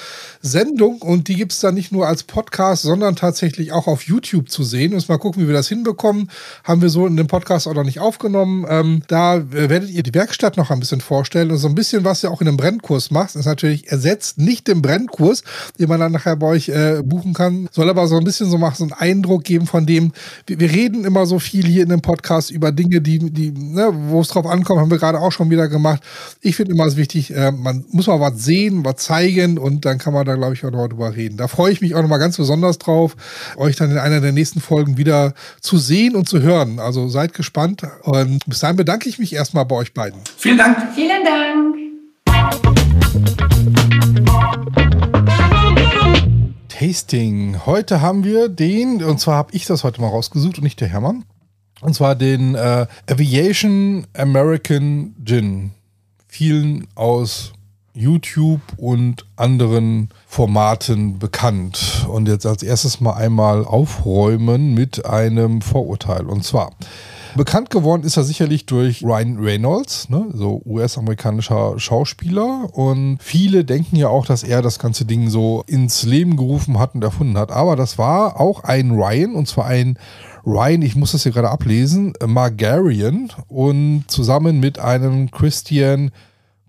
Sendung und die gibt es dann nicht nur als Podcast, sondern tatsächlich auch auf YouTube zu sehen. Uns mal gucken, wie wir das hinbekommen. Haben wir so in dem Podcast auch noch nicht aufgenommen. Ähm, da werdet ihr die Werkstatt noch ein bisschen vorstellen und so ein bisschen, was ihr auch in einem Brennkurs macht, ist natürlich ersetzt nicht den Brennkurs, den man dann nachher bei euch äh, buchen kann, soll aber so ein bisschen so, machen, so einen Eindruck geben von dem, wir, wir reden immer so viel hier in dem Podcast über Dinge, die, die ne, wo es drauf ankommt, haben wir gerade auch schon wieder gemacht. Ich finde immer es wichtig, äh, man muss mal was sehen, was zeigen und dann kann man da, glaube ich, auch noch drüber reden. Da freue ich mich auch noch mal ganz besonders drauf, euch dann in einer der nächsten Folgen wieder zu sehen und zu hören. Also seid gespannt und bis dahin bedanke ich mich erstmal bei euch beiden. Vielen Dank. Vielen Dank. Tasting. Heute haben wir den, und zwar habe ich das heute mal rausgesucht und nicht der Hermann. Und zwar den äh, Aviation American Gin. Vielen aus YouTube und anderen Formaten bekannt. Und jetzt als erstes mal einmal aufräumen mit einem Vorurteil. Und zwar, bekannt geworden ist er sicherlich durch Ryan Reynolds, ne? so US-amerikanischer Schauspieler. Und viele denken ja auch, dass er das ganze Ding so ins Leben gerufen hat und erfunden hat. Aber das war auch ein Ryan, und zwar ein Ryan, ich muss das hier gerade ablesen, Margarian und zusammen mit einem Christian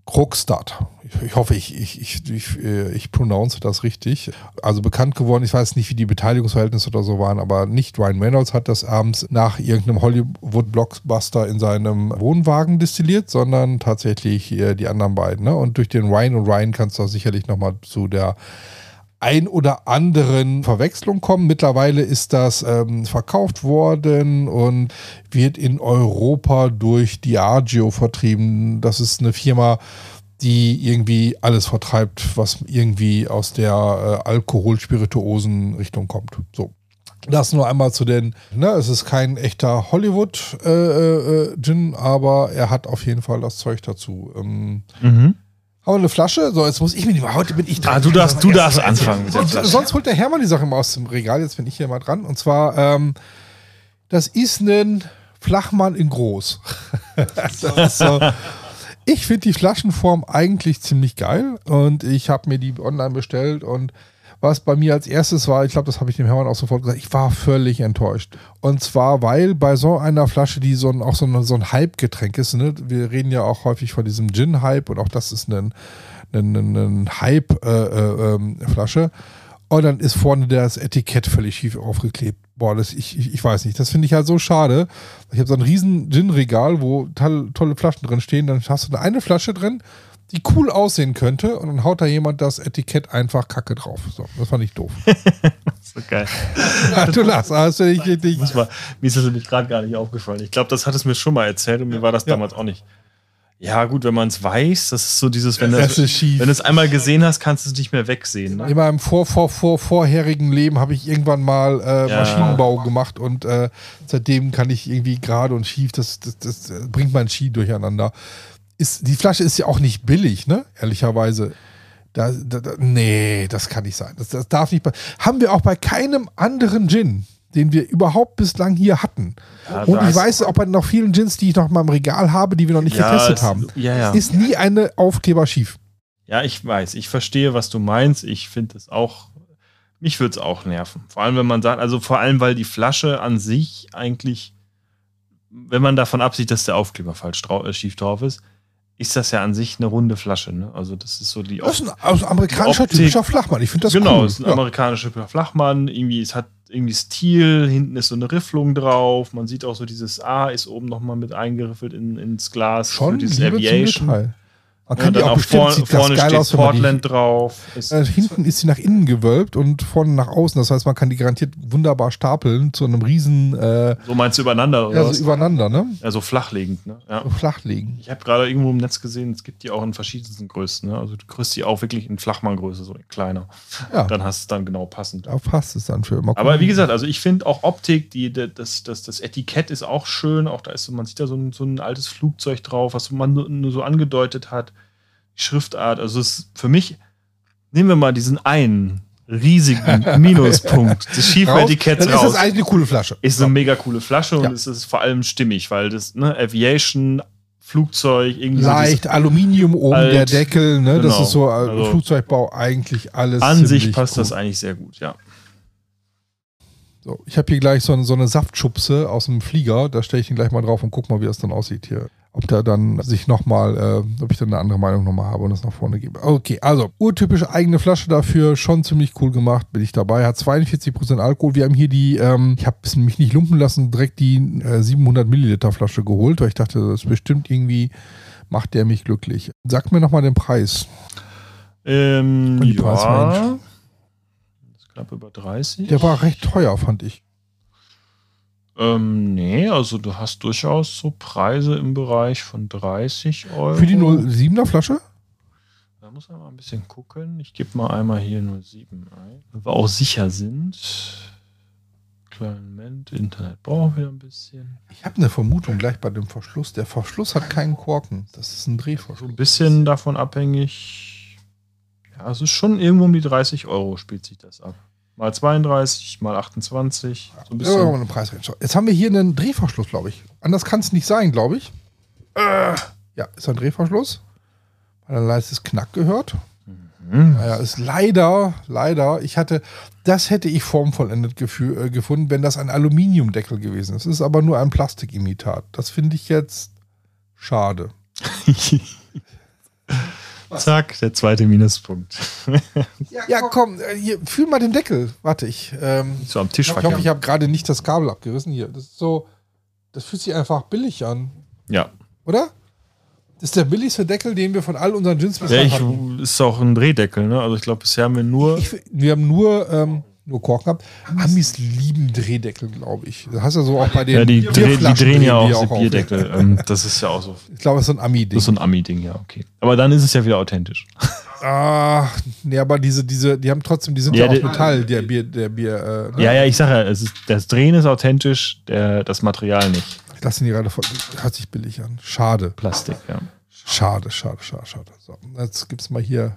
Krogstad. Ich hoffe, ich, ich, ich, ich, äh, ich pronounce das richtig. Also bekannt geworden, ich weiß nicht, wie die Beteiligungsverhältnisse oder so waren, aber nicht Ryan Reynolds hat das abends nach irgendeinem Hollywood-Blockbuster in seinem Wohnwagen destilliert, sondern tatsächlich die anderen beiden. Ne? Und durch den Ryan und Ryan kannst du sicherlich nochmal zu der ein oder anderen Verwechslung kommen. Mittlerweile ist das ähm, verkauft worden und wird in Europa durch Diageo vertrieben. Das ist eine Firma, die irgendwie alles vertreibt, was irgendwie aus der äh, Alkohol-Spirituosen-Richtung kommt. So. Das nur einmal zu den, ne, es ist kein echter Hollywood-Gin, äh, äh, aber er hat auf jeden Fall das Zeug dazu. Ähm, Mhm. Wir eine Flasche? So, jetzt muss ich mir die, heute bin ich dran. Ah, du darfst, du darfst anfangen mit der Sonst, Flasche. sonst holt der Hermann die Sache immer aus dem Regal, jetzt bin ich hier mal dran. Und zwar, ähm, das ist ein Flachmann in groß. so. Ich finde die Flaschenform eigentlich ziemlich geil und ich habe mir die online bestellt und was bei mir als erstes war, ich glaube, das habe ich dem Hermann auch sofort gesagt, ich war völlig enttäuscht. Und zwar, weil bei so einer Flasche, die so ein, auch so ein, so ein Hype-Getränk ist, ne? wir reden ja auch häufig von diesem Gin-Hype und auch das ist ein, ein, ein, Hype-Flasche. und dann ist vorne das Etikett völlig schief aufgeklebt. Boah, das, ich, ich, ich weiß nicht. Das finde ich halt so schade. Ich habe so ein riesen Gin-Regal, wo tolle, Flaschen drin stehen. Dann hast du eine Flasche drin, die cool aussehen könnte und dann haut da jemand das Etikett einfach kacke drauf. So, das fand ich doof. So geil. ja, du lachst, finde ich richtig. Das war, mir ist das nämlich gerade gar nicht aufgefallen. Ich glaube, das hat es mir schon mal erzählt und mir war das Ja. damals auch nicht. Ja, gut, wenn man es weiß, das ist so dieses, wenn, Das das, wenn du es einmal gesehen hast, kannst du es nicht mehr wegsehen. Ne? In meinem vor, vor, vor, vorherigen Leben habe ich irgendwann mal äh, Ja. Maschinenbau gemacht und äh, seitdem kann ich irgendwie gerade und schief, das, das, das bringt mein Ski durcheinander. Ist, die Flasche ist ja auch nicht billig, ne? Ehrlicherweise. Da, da, da, nee, das kann nicht sein. Das, das darf nicht. Haben wir auch bei keinem anderen Gin, den wir überhaupt bislang hier hatten. Ja, und ich weiß auch bei noch vielen Gins, die ich noch mal im Regal habe, die wir noch nicht Ja, getestet es- haben. ja. Ist nie eine Aufkleber schief. Ja, ich weiß, ich verstehe, was du meinst. Ich finde es auch, mich würde es auch nerven. Vor allem, wenn man sagt, also vor allem, weil die Flasche an sich eigentlich, wenn man davon absieht, dass der Aufkleber falsch äh, schief drauf ist, ist das ja an sich eine runde Flasche. Ne? Also das ist so die Das ist ein also amerikanischer typischer Flachmann. Ich finde das genau, cool. es ist ein Ja. amerikanischer Flachmann. Irgendwie, es hat irgendwie Stil, hinten ist so eine Rifflung drauf. Man sieht auch so dieses A ist oben nochmal mit eingeriffelt in, ins Glas Schon für dieses Liebe zum Aviation. Man Ja, kann die dann auch auch bestimmt, vor, sieht vorne geil steht aus, die, Portland drauf. Ist, äh, hinten ist sie nach innen gewölbt und vorne nach außen. Das heißt, man kann die garantiert wunderbar stapeln zu einem riesen, äh, so meinst du übereinander oder ja, was? so übereinander, ne? Ja, so flachlegend, ne? Ja. So flach liegen. Ich habe gerade irgendwo im Netz gesehen, es gibt die auch in verschiedensten Größen. Ne? Also du kriegst die auch wirklich in Flachmanngröße, so in kleiner. Ja, Dann hast du es dann genau passend. da passt es dann für immer. Aber wie gesagt, also ich finde auch Optik, die, die- das, das, das Etikett ist auch schön. Auch da ist so, man sieht da so ein, so ein altes Flugzeug drauf, was man nur so angedeutet hat. Schriftart, also es ist für mich, nehmen wir mal diesen einen riesigen Minuspunkt des schiefen raus, dann ist das eigentlich eine coole Flasche. Ist eine mega coole Flasche und Ja. es ist vor allem stimmig, weil das, ne, Aviation, Flugzeug, irgendwie Leicht, Aluminium oben, Alt, der Deckel, ne? Das genau. ist so äh, Also- Flugzeugbau eigentlich alles. so an sich passt cool. das eigentlich sehr gut, ja. So, ich habe hier gleich so, eine- so eine Saftschubse aus dem Flieger. Da stelle ich ihn gleich mal drauf und guck mal, wie das dann aussieht hier. Ob da dann sich nochmal, äh, ob ich dann eine andere Meinung nochmal habe und das nach vorne gebe. Okay, also urtypische eigene Flasche dafür, schon ziemlich cool gemacht, bin ich dabei. Hat 42% Alkohol. Wir haben hier die, ähm, ich habe mich nicht lumpen lassen, direkt die äh, 700 Milliliter Flasche geholt, weil ich dachte, das ist bestimmt irgendwie, macht der mich glücklich. Sag mir nochmal den Preis. Ähm, Die ja. Preisrange. Das ist knapp über 30. Der war recht teuer, fand ich. Ähm, nee, also du hast durchaus so Preise im Bereich von 30 Euro. Für die 07er Flasche? Da muss man mal ein bisschen gucken. Ich gebe mal einmal hier 07 ein. Wenn wir auch sicher sind. Kleinen Moment, Internet braucht wieder ein bisschen. Ich habe eine Vermutung gleich bei dem Verschluss. Der Verschluss hat keinen Korken. Das ist ein So Drehverschluss. ein bisschen davon abhängig. Ja, es ist schon irgendwo um die 30 Euro spielt sich das ab. Mal 32, mal 28. So ein bisschen. Preisrange. Jetzt haben wir hier einen Drehverschluss, glaube ich. Anders kann es nicht sein, glaube ich. Äh, ja, ist ein Drehverschluss. Hat ein leises Knack gehört. Mhm. Naja, ist leider, leider, ich hatte, das hätte ich formvollendet äh, gefunden, wenn das ein Aluminiumdeckel gewesen ist. Es ist aber nur ein Plastikimitat. Das finde ich jetzt schade. Zack, der zweite Minuspunkt. Ja, komm, äh, hier, fühl mal den Deckel. Warte, ich, ähm, So am Tisch ich hoffe, ich habe gerade nicht das Kabel abgerissen hier. Das ist so, das fühlt sich einfach billig an, Ja. oder? Das ist der billigste Deckel, den wir von all unseren Gins Ja, bislang ich, hatten. ist auch ein Drehdeckel, ne? Also ich glaube, bisher haben wir nur. Ich, wir haben nur ähm, nur Korken gehabt. Amis lieben Drehdeckel, glaube ich. Das hast du so auch bei den Ja, die, dreh, die drehen ja auch auf. Bierdeckel. ähm, das ist ja auch so. Ich glaube, das ist so ein Ami-Ding. Das ist so ein Ami-Ding, ja, okay. Aber dann ist es ja wieder authentisch. Ah, nee, aber diese, diese, die haben trotzdem, die sind ja, Ja, aus Metall, der Bier, der Bier, äh, ne? Ja, ja, ich sage ja, es ist, das Drehen ist authentisch, der, das Material nicht. Das sind die gerade voll, hört sich billig an. Schade. Plastik, ja. Schade, schade, schade, schade. So, jetzt gibt's mal hier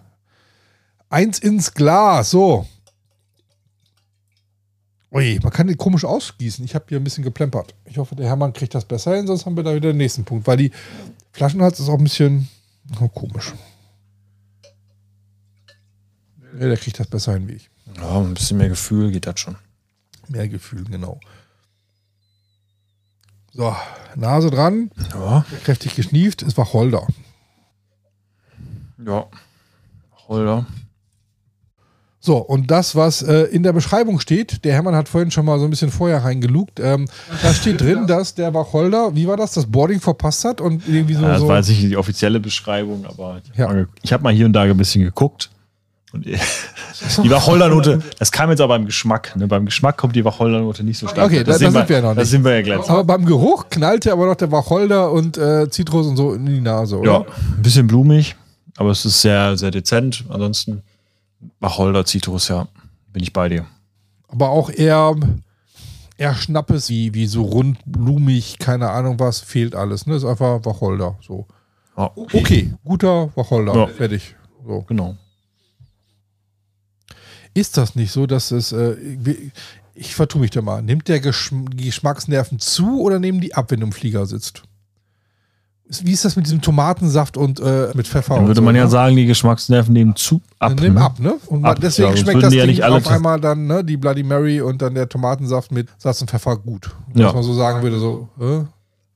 eins ins Glas. So. Ui, man kann den komisch ausgießen. Ich habe hier ein bisschen geplempert. Ich hoffe, der Hermann kriegt das besser hin, sonst haben wir da wieder den nächsten Punkt. Weil die Flaschenhals ist auch ein bisschen oh, komisch. Ja, der kriegt das besser hin wie ich. Ja, ein bisschen mehr Gefühl geht das schon. Mehr Gefühl, genau. So, Nase dran, Ja, kräftig geschnieft, es war Holder. ja. Holder. So, und das, was äh, in der Beschreibung steht, der Hermann hat vorhin schon mal so ein bisschen vorher reingelugt, ähm, da steht drin, dass der Wacholder, wie war das, das Boarding verpasst hat und irgendwie so. Ja, das so war jetzt nicht die offizielle Beschreibung, aber ich Ja. habe mal, ge- ich hab mal hier und da ein bisschen geguckt. Und die Wacholdernote, das kam jetzt aber beim Geschmack. Ne? Beim Geschmack kommt die Wacholdernote nicht so stark. Okay, da- da sehen sind wir ja noch Da nicht. sind wir ja gleich. aber beim Geruch knallte aber noch der Wacholder und äh, Zitrus und so in die Nase, oder? Ja, ein bisschen blumig, aber es ist sehr, sehr dezent. Ansonsten Wacholder, Zitrus, ja, bin ich bei dir. Aber auch eher, eher Schnappes, wie, wie so rund, blumig, keine Ahnung was, fehlt alles. Ne? Ist einfach Wacholder. So. Ja, Okay, guter Wacholder. Ja. Fertig. So. Genau. Ist das nicht so, dass es. Äh, ich vertue mich da mal. Nimmt der Geschm Geschmacksnerven zu oder nehmen die ab, wenn du im Flieger sitzt? Wie ist das mit diesem Tomatensaft und äh, mit Pfeffer? Dann würde so, man ja ne? sagen, die Geschmacksnerven nehmen zu ab. Nimm ne? ab, ne? Und Ab, deswegen ja, schmeckt das die ja Ding nicht alle auf einmal dann, ne? Die Bloody Mary und dann der Tomatensaft mit Salz und Pfeffer gut. Ja. Was man so sagen würde, so, äh?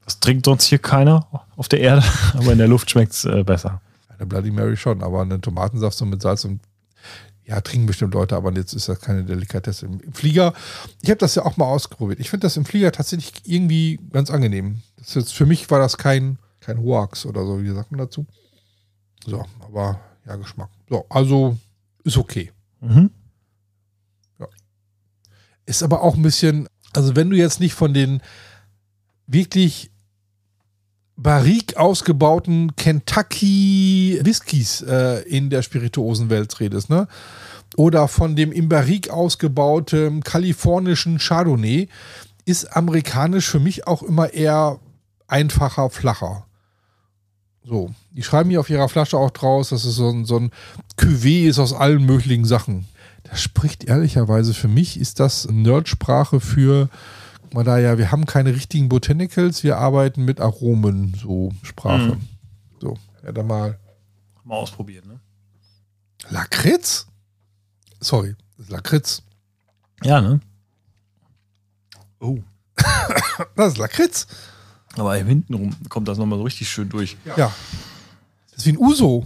Das trinkt sonst hier keiner auf der Erde, aber in der Luft schmeckt es äh, besser. Eine Bloody Mary schon, aber einen Tomatensaft so mit Salz und ja, trinken bestimmt Leute, aber jetzt ist das keine Delikatesse. Im Flieger, ich habe das ja auch mal ausprobiert. Ich finde das im Flieger tatsächlich irgendwie ganz angenehm. Das ist für mich war das kein, kein Hoax oder so, wie sagt man dazu? So, aber ja, Geschmack. So, also ist okay. Mhm. Ist aber auch ein bisschen, also wenn du jetzt nicht von den wirklich barrique ausgebauten Kentucky Whiskys äh, in der Spirituosenwelt redest, ne? Oder von dem im Barrique ausgebauten kalifornischen Chardonnay, ist amerikanisch für mich auch immer eher einfacher, flacher. So, die schreiben hier auf ihrer Flasche auch draus, dass es so ein, so ein Cuvée ist aus allen möglichen Sachen. Das spricht ehrlicherweise für mich, ist das Nerdsprache für, guck mal da ja, wir haben keine richtigen Botanicals, wir arbeiten mit Aromen, so Sprache. Mhm. So, ja, dann mal Mal ausprobiert, ne? Lakritz? Sorry, Lakritz. Ja, ne? Oh. Das ist Lakritz. Aber hintenrum kommt das nochmal so richtig schön durch. Ja. Das ist wie ein Uso.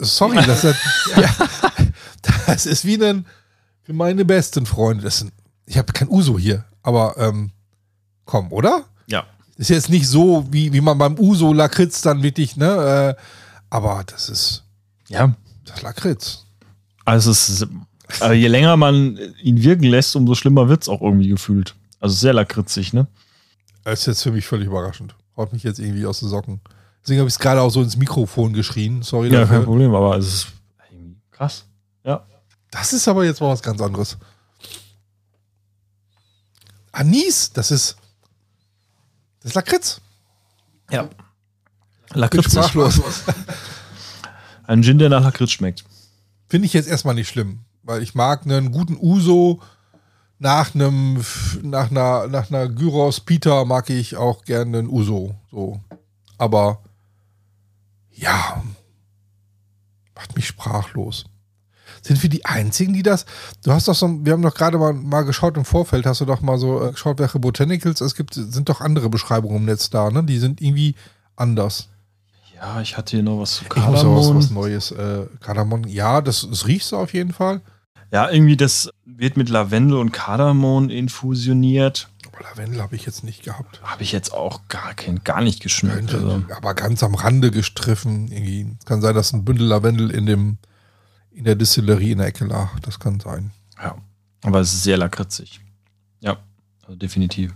Sorry, das ist, ja, das ist wie ein, für meine besten Freunde. Das sind, ich habe kein Uso hier, aber ähm, komm, oder? Ja. Ist jetzt nicht so, wie, wie man beim Uso Lakritz dann wirklich, ne? Äh, aber das ist Ja. das ist Lakritz. Also es ist, aber je länger man ihn wirken lässt, umso schlimmer wird es auch irgendwie gefühlt. Also sehr lakritzig, ne? Das ist jetzt für mich völlig überraschend. Haut mich jetzt irgendwie aus den Socken. Deswegen habe ich es gerade auch so ins Mikrofon geschrien. Sorry Ja, kein dafür. Problem, aber es ist irgendwie krass. Ja. Das ist aber jetzt mal was ganz anderes. Anis, das ist. Das ist Lakritz. Ja. Bin Lakritzig. sprachlos. Ein Gin, der nach Lakritz schmeckt. Finde ich jetzt erstmal nicht schlimm, weil ich mag einen guten Uso nach einem nach einer nach einer Gyros Pita mag ich auch gerne einen Uso so. Aber ja, macht mich sprachlos. Sind wir die einzigen, die das? Du hast doch so, wir haben doch gerade mal, mal geschaut im Vorfeld, hast du doch mal so äh, geschaut, welche Botanicals es gibt, sind doch andere Beschreibungen im Netz da, ne? Die sind irgendwie anders. Ja, ich hatte hier noch was zu Ich muss auch was, Kardamom. was Neues. Äh, Kardamom, ja, das, das riechst du auf jeden Fall. Ja, irgendwie das wird mit Lavendel und Kardamom infusioniert. Aber Lavendel habe ich jetzt nicht gehabt. Habe ich jetzt auch gar, kein, gar nicht geschmeckt. Könnte, Also, aber ganz am Rande gestriffen. Irgendwie. Kann sein, dass ein Bündel Lavendel in dem in der Distillerie in der Ecke lag. Das kann sein. ja. Aber es ist sehr lakritzig. Ja, also definitiv.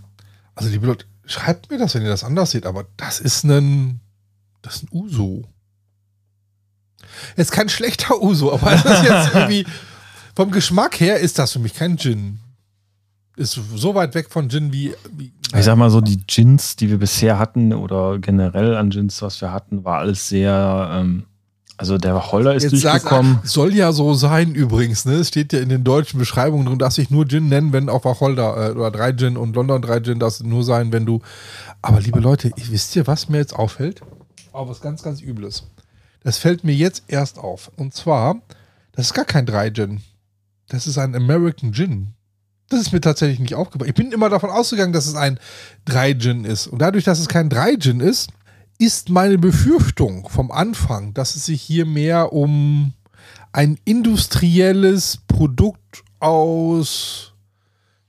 Also liebe Leute, schreibt mir das, wenn ihr das anders seht, aber das ist ein, das ist ein Uso. Ist kein schlechter Uso, aber das ist jetzt irgendwie, vom Geschmack her ist das für mich kein Gin. Ist so weit weg von Gin wie, wie Ich sag mal so, die Gins, die wir bisher hatten oder generell an Gins, was wir hatten, war alles sehr, ähm, also der Wacholder ist Jetzt sag, durchgekommen. soll ja so sein übrigens, ne? Es steht ja in den deutschen Beschreibungen drin, darfst dich nur Gin nennen, wenn auch Wacholder äh, oder drei Gin und London drei Gin du nur sein, wenn du. Aber liebe Leute, wisst ihr, was mir jetzt auffällt? Aber was ganz, ganz Übles. Das fällt mir jetzt erst auf. Und zwar, das ist gar kein drei Gin. Das ist ein American Gin. Das ist mir tatsächlich nicht aufgebaut. Ich bin immer davon ausgegangen, dass es ein drei Gin ist. Und dadurch, dass es kein drei Gin ist, ist meine Befürchtung vom Anfang, dass es sich hier mehr um ein industrielles Produkt aus,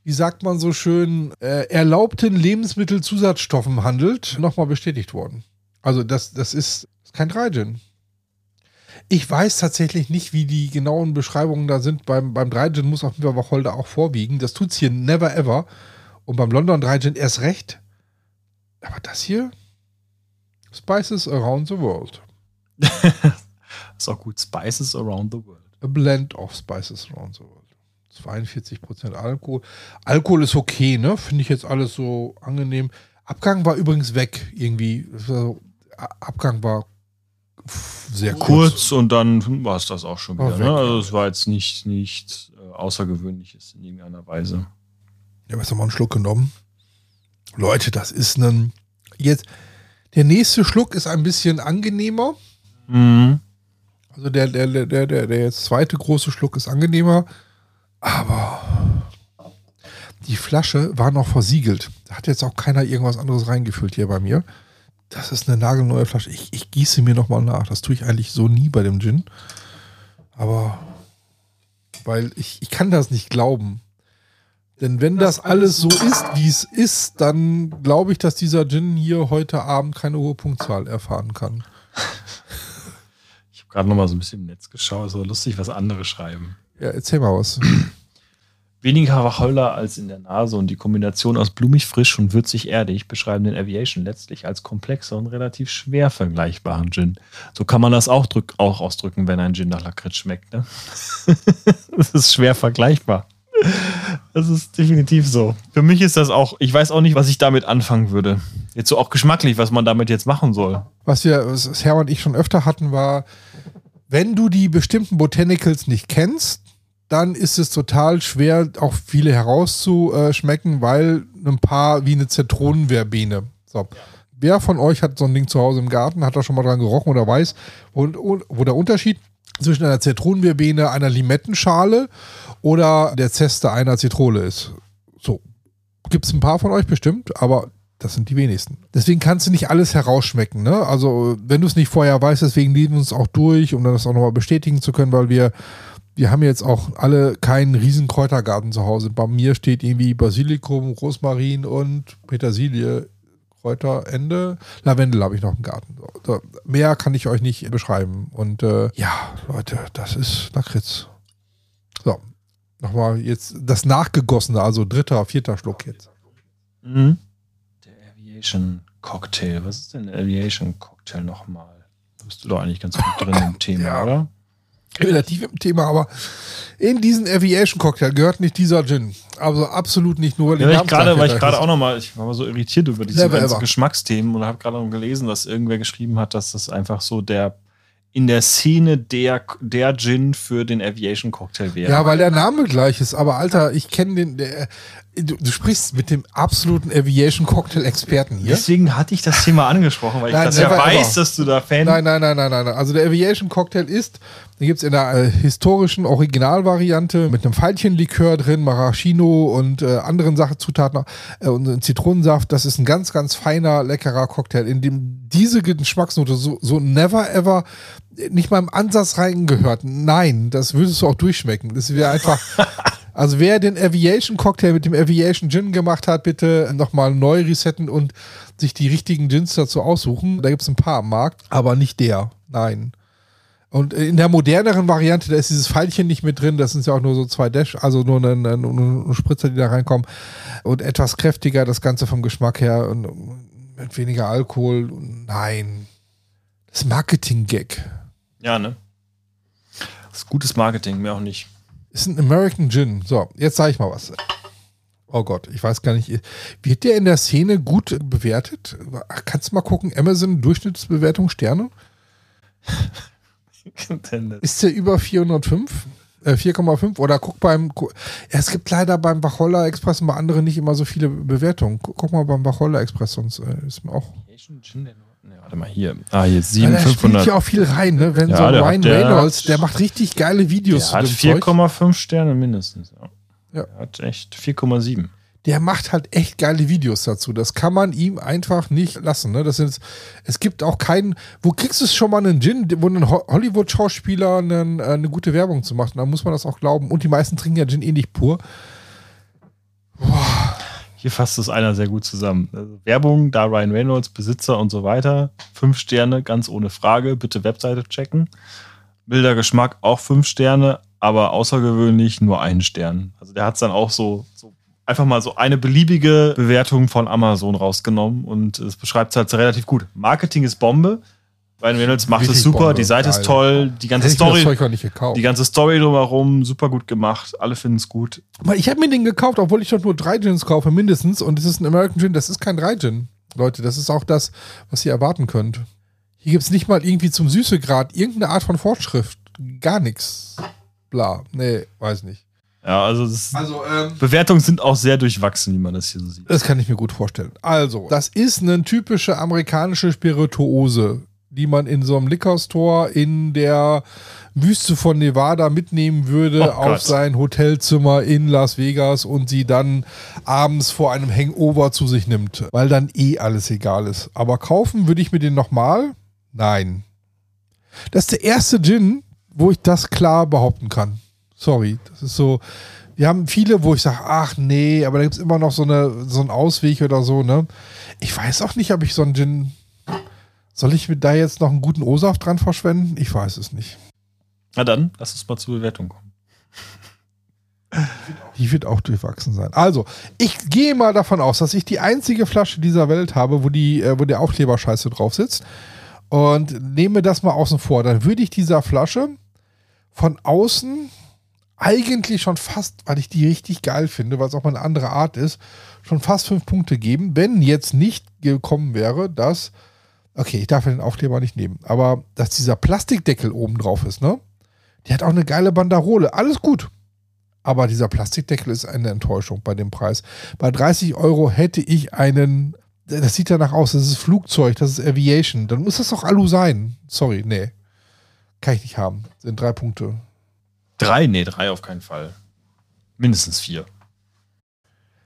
wie sagt man so schön, äh, erlaubten Lebensmittelzusatzstoffen handelt, nochmal bestätigt worden. Also das, das ist kein Dreigin. Ich weiß tatsächlich nicht, wie die genauen Beschreibungen da sind. Beim, beim Dreigin muss auf jeden Fall Wacholder auch vorwiegen. Das tut's hier never ever. Und beim London Dreigin erst recht. Aber das hier, Spices Around the World. ist auch gut. Spices Around the World. A blend of Spices Around the World. 42% Alkohol. Alkohol ist okay, ne? Finde ich jetzt alles so angenehm. Abgang war übrigens weg, irgendwie. So, Abgang war sehr kurz. kurz und dann war es das auch schon wieder. Ne? Also es war jetzt nicht, nicht äh, Außergewöhnliches in irgendeiner Weise. Ich habe jetzt nochmal einen Schluck genommen. Leute, das ist ein. Jetzt. Der nächste Schluck ist ein bisschen angenehmer. Mhm. Also der, der, der, der, der, zweite große Schluck ist angenehmer. Aber die Flasche war noch versiegelt. Da hat jetzt auch keiner irgendwas anderes reingefüllt hier bei mir. Das ist eine nagelneue Flasche. Ich, ich gieße mir nochmal nach. Das tue ich eigentlich so nie bei dem Gin. Aber weil ich, ich kann das nicht glauben. Denn wenn das alles so ist, wie es ist, dann glaube ich, dass dieser Gin hier heute Abend keine hohe Punktzahl erfahren kann. Ich habe gerade noch mal so ein bisschen im Netz geschaut. So lustig, was andere schreiben. Ja, erzähl mal was. Weniger Wacholder als in der Nase und die Kombination aus blumig frisch und würzig erdig beschreiben den Aviation letztlich als komplexer und relativ schwer vergleichbaren Gin. So kann man das auch, drück, auch ausdrücken, wenn ein Gin nach Lakritz schmeckt. Ne? das ist schwer vergleichbar. Das ist definitiv so. Für mich ist das auch, ich weiß auch nicht, was ich damit anfangen würde. Jetzt so auch geschmacklich, was man damit jetzt machen soll. Was wir, was Herr und ich schon öfter hatten, war, wenn du die bestimmten Botanicals nicht kennst, dann ist es total schwer, auch viele herauszuschmecken, weil ein paar wie eine Zitronenverbene. So. Wer von euch hat so ein Ding zu Hause im Garten, hat da schon mal dran gerochen oder weiß, wo, wo der Unterschied zwischen einer Zitronenverbene, einer Limettenschale oder der Zeste einer Zitrone ist? So. Gibt es ein paar von euch bestimmt, aber das sind die wenigsten. Deswegen kannst du nicht alles herausschmecken. Ne? Also, wenn du es nicht vorher weißt, deswegen lieben wir uns auch durch, um das auch nochmal bestätigen zu können, weil wir, wir haben jetzt auch alle keinen riesen Kräutergarten zu Hause. Bei mir steht irgendwie Basilikum, Rosmarin und Petersilie, Kräuterende. Lavendel habe ich noch im Garten. So, mehr kann ich euch nicht beschreiben. Und äh, ja, Leute, das ist Lakritz. So, nochmal jetzt das Nachgegossene, also dritter, vierter Schluck jetzt. Mhm. Der Aviation Cocktail. Was ist denn der Aviation Cocktail nochmal? Da bist du doch eigentlich ganz gut drin im Thema, Ja. oder? Relativ im Thema, aber in diesen Aviation Cocktail gehört nicht dieser Gin. Also absolut nicht nur, Ja, ich gerade, weil ich gerade auch nochmal, ich war mal so irritiert über diese ganzen. Geschmacksthemen und habe gerade noch gelesen, dass irgendwer geschrieben hat, dass das einfach so der in der Szene der, der Gin für den Aviation Cocktail wäre. Ja, weil der Name gleich ist. Aber Alter, ich kenne den. Der, du, du sprichst mit dem absoluten Aviation Cocktail Experten hier. Deswegen hatte ich das Thema angesprochen, weil Nein, ich das ja weiß, ever. dass du da Fan Nein, nein, nein, nein, nein. nein. Also der Aviation Cocktail ist, den gibt es in der äh, historischen Originalvariante mit einem Veilchenlikör drin, Maraschino und äh, anderen Sachen, Zutaten äh, und Zitronensaft. Das ist ein ganz, ganz feiner, leckerer Cocktail, in dem diese Geschmacksnote so, so never ever nicht mal im Ansatz reingehört. Nein, das würdest du auch durchschmecken. Das wäre einfach. Also wer den Aviation Cocktail mit dem Aviation Gin gemacht hat, bitte nochmal neu resetten und sich die richtigen Gins dazu aussuchen. Da gibt es ein paar am Markt, aber nicht der. Nein. Und in der moderneren Variante, da ist dieses Pfeilchen nicht mit drin, das sind ja auch nur so zwei Dash, also nur eine, eine, eine Spritzer, die da reinkommen. Und etwas kräftiger, das Ganze vom Geschmack her und mit weniger Alkohol. Nein. Das Marketing-Gag. Ja, ne? Das ist gutes Marketing, mehr auch nicht. Ist ein American Gin. So, jetzt sage ich mal was. Oh Gott, ich weiß gar nicht. Wird der in der Szene gut bewertet? Kannst du mal gucken, Amazon Durchschnittsbewertung Sterne? Ist der über 405? Äh, 4,5 oder guck beim. Ja, es gibt leider beim Bacholla Express und bei anderen nicht immer so viele Bewertungen. Guck, mal beim Bacholla Express, sonst äh, ist mir auch. Ne, warte mal hier. Ah, hier 7500. Da spielt ja auch viel rein, ne? Wenn Ja, so Ryan der Reynolds, der macht richtig geile Videos Der hat zu dem Zeug. 4,5 Sterne mindestens. Ja. Ja. Der hat echt 4,7. der macht halt echt geile Videos dazu. Das kann man ihm einfach nicht lassen. Ne? Das sind, es gibt auch keinen. Wo kriegst du schon mal einen Gin, wo ein Ho- Hollywood-Schauspieler einen, äh, eine gute Werbung zu machen? Da muss man das auch glauben. Und die meisten trinken ja Gin eh nicht pur. Hier fasst es einer sehr gut zusammen. Also Werbung, da Ryan Reynolds, Besitzer und so weiter. Fünf Sterne, ganz ohne Frage. Bitte Webseite checken. Milder Geschmack, auch fünf Sterne, aber außergewöhnlich nur einen Stern. Also der hat es dann auch so, so einfach mal so eine beliebige Bewertung von Amazon rausgenommen und es beschreibt es halt relativ gut. Marketing ist Bombe. Ryan Reynolds macht es super, Bombe, die Seite ist toll, die ganze Hätte ich mir das Story, Zeug auch nicht gekauft. die ganze Story drumherum, super gut gemacht, alle finden es gut. Aber ich habe mir den gekauft, obwohl ich doch nur drei Gins kaufe, mindestens. Und es ist ein American Gin. Das ist kein drei Gin. Leute, das ist auch das, was ihr erwarten könnt. Hier gibt es nicht mal irgendwie zum Süßegrad irgendeine Art von Fortschrift. Gar nichts. Bla. Nee, weiß nicht. Ja, also das Also, ähm, Bewertungen sind auch sehr durchwachsen, wie man das hier so sieht. Das kann ich mir gut vorstellen. Also, das ist eine typische amerikanische Spirituose, die man in so einem Liquor Store in der Wüste von Nevada mitnehmen würde Oh auf Gott. sein Hotelzimmer in Las Vegas und sie dann abends vor einem Hangover zu sich nimmt, weil dann eh alles egal ist. Aber kaufen würde ich mir den nochmal? Nein. Das ist der erste Gin, wo ich das klar behaupten kann. Sorry, das ist so. Wir haben viele, wo ich sage, ach nee, aber da gibt es immer noch so, eine, so einen Ausweg oder so, ne? Ich weiß auch nicht, ob ich so einen Gin. Soll ich mit da jetzt noch einen guten O-Saft dran verschwenden? Ich weiß es nicht. Na dann, lass uns mal zur Bewertung kommen. Die wird auch durchwachsen sein. Also, ich gehe mal davon aus, dass ich die einzige Flasche dieser Welt habe, wo, die, äh, wo der Aufkleber scheiße drauf sitzt. Und nehme das mal außen vor. Dann würde ich dieser Flasche von außen eigentlich schon fast, weil ich die richtig geil finde, weil es auch mal eine andere Art ist, schon fast fünf Punkte geben, wenn jetzt nicht gekommen wäre, dass, okay, ich darf ja den Aufkleber nicht nehmen, aber dass dieser Plastikdeckel oben drauf ist, ne? Die hat auch eine geile Banderole. Alles gut. Aber dieser Plastikdeckel ist eine Enttäuschung bei dem Preis. Bei 30 Euro hätte ich einen, das sieht danach aus, das ist Flugzeug, das ist Aviation. Dann muss das doch Alu sein. Sorry, nee. Kann ich nicht haben. Sind drei Punkte. Drei? Nee, drei auf keinen Fall. Mindestens vier.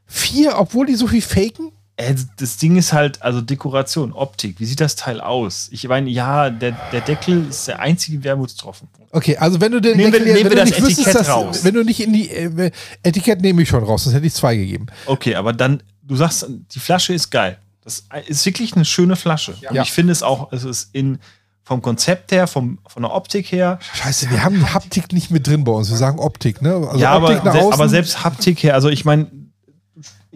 Vier, obwohl die so viel faken? Äh, das Ding ist halt, also Dekoration, Optik. Wie sieht das Teil aus? Ich meine, ja, der, der Deckel ist der einzige Wermutstropfen. Okay, also wenn du den Nehmen wir- Deckel, nehmen wenn wir du das nicht wüsstest, Etikett dass- raus. wenn du nicht in die äh, Etikett nehme ich schon raus, sonst hätte ich zwei gegeben. Okay, aber dann, du sagst, die Flasche ist geil. Das ist wirklich eine schöne Flasche. Und Ja. ich finde es auch, es ist in, vom Konzept her, vom, von der Optik her. Scheiße, wir haben Haptik nicht mit drin bei uns. Wir sagen Optik, ne? Also ja, aber, Optik nach se außen. aber selbst Haptik her, also ich meine,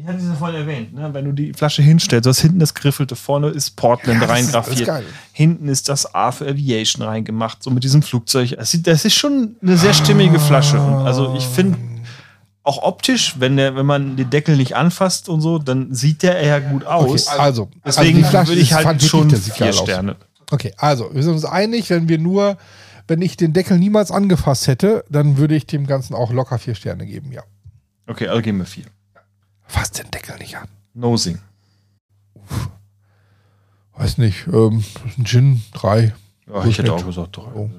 ich hatte es ja vorhin erwähnt, ne? wenn du die Flasche hinstellst, du hast hinten das Griffelte, vorne ist Portland Ja, reingrafiert, hinten ist das A für Aviation reingemacht, so mit diesem Flugzeug. Das, sieht, das ist schon eine sehr stimmige Flasche. Und also ich finde auch optisch, wenn, der, wenn man den Deckel nicht anfasst und so, dann sieht der eher gut Okay, aus. also, Deswegen also würde ich halt schon vier aus. Sterne. Okay, also, wir sind uns einig, wenn wir nur, wenn ich den Deckel niemals angefasst hätte, dann würde ich dem Ganzen auch locker vier Sterne geben, ja. Okay, also geben wir vier. Fass den Deckel nicht an. Nosing. Weiß nicht, ähm, ein Gin, drei. Ja, ich hätte auch gesagt, drei. Oh.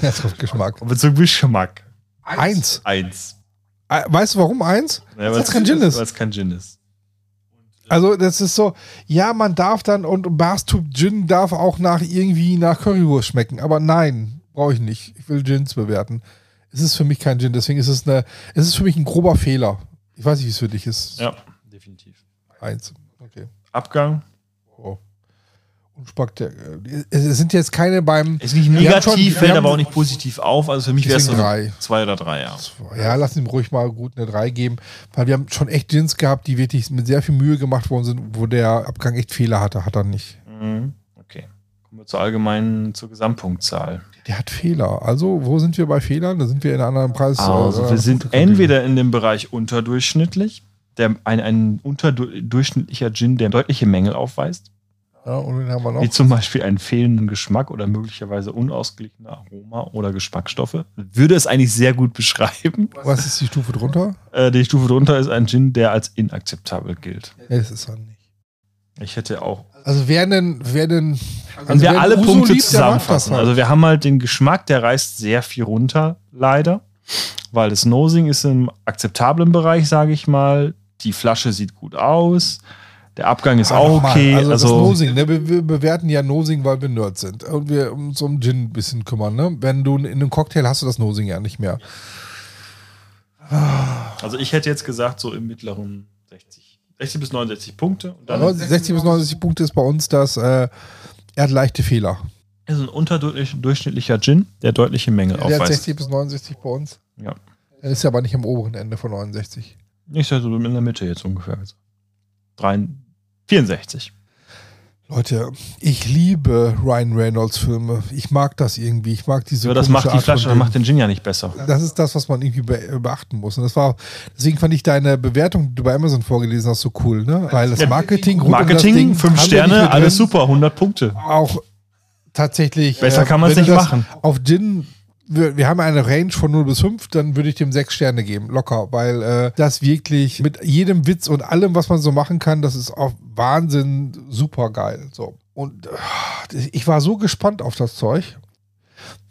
Das ist Geschmack. Aber zum Geschmack. Eins. Eins. Äh, Weißt du warum eins? Ja, Weil es kein Gin ist. Weil es kein Gin ist. Also, das ist so, ja, man darf dann, und Barstoop Gin darf auch nach irgendwie nach Currywurst schmecken, aber nein, brauche ich nicht. Ich will Gins bewerten. Es ist für mich kein Gin, deswegen ist es eine, es ist für mich ein grober Fehler. Ich weiß nicht, wie es für dich ist. Ja, definitiv. Eins. Okay. Abgang. Oh. Unspektak- Es sind jetzt keine beim. Ist nicht negativ, fällt aber auch nicht positiv auf. Also für mich wäre es drei. zwei oder drei, ja. Ja, lass ihm ruhig mal gut eine 3 geben, weil wir haben schon echt Gins gehabt, die wirklich mit sehr viel Mühe gemacht worden sind, wo der Abgang echt Fehler hatte, hat er nicht. Mhm. Okay. Kommen wir zur allgemeinen, zur Gesamtpunktzahl. Der hat Fehler. Also, wo sind wir bei Fehlern? Da sind wir in einem anderen Preis. Also äh, wir sind Punktekategorie. entweder in dem Bereich unterdurchschnittlich, der, ein, ein unterdurchschnittlicher Gin, der deutliche Mängel aufweist, Ja, und den haben wir wie noch. zum Beispiel einen fehlenden Geschmack oder möglicherweise unausgeglichene Aroma oder Geschmacksstoffe, würde es eigentlich sehr gut beschreiben. Was ist die Stufe drunter? Äh, die Stufe drunter ist ein Gin, der als inakzeptabel gilt. Das ist nicht. Ich hätte auch Also, wer denn, wer denn. Wenn Also wir wer alle Uso Punkte liebt, das zusammenfassen. halt. Also wir haben halt den Geschmack, der reißt sehr viel runter, leider. Weil das Nosing ist im akzeptablen Bereich, sage ich mal. Die Flasche sieht gut aus. Der Abgang ist Ah, auch okay. Also, das Also, Nosing, ne? wir, wir bewerten ja Nosing, weil wir Nerds sind. Und wir uns um Gin ein bisschen kümmern. Ne? Wenn du in einem Cocktail hast du das Nosing ja nicht mehr. also ich hätte jetzt gesagt, so im mittleren 60, 60 bis 69 Punkte. Und dann Aber 60 bis 69 Punkte ist bei uns das, äh, er hat leichte Fehler. ist ein unterdurchschnittlicher Gin, der deutliche Mängel Der hat aufweist. 60 bis 69 bei uns. Ja. Er ist ja aber nicht am oberen Ende von 69. Ich sage so in der Mitte jetzt ungefähr. Also drei- 64. Leute, ich liebe Ryan Reynolds Filme. Ich mag das irgendwie. Ich mag diese. Aber das macht die Art Flasche, das macht den Gin ja nicht besser. Das ist das, was man irgendwie be beachten muss. Und das war, deswegen fand ich deine Bewertung, die du bei Amazon vorgelesen hast, so cool, ne? Weil das Marketing, rund um das Marketing, Ding 5 haben wir nicht Sterne, alles super, 100 Punkte. Auch tatsächlich. Besser kann man's wenn du nicht machen. Auf Gin, wir, wir haben eine Range von 0 bis 5, dann würde ich dem 6 Sterne geben, locker, weil äh, das wirklich mit jedem Witz und allem, was man so machen kann, das ist auch Wahnsinn super geil. So. Und äh, ich war so gespannt auf das Zeug.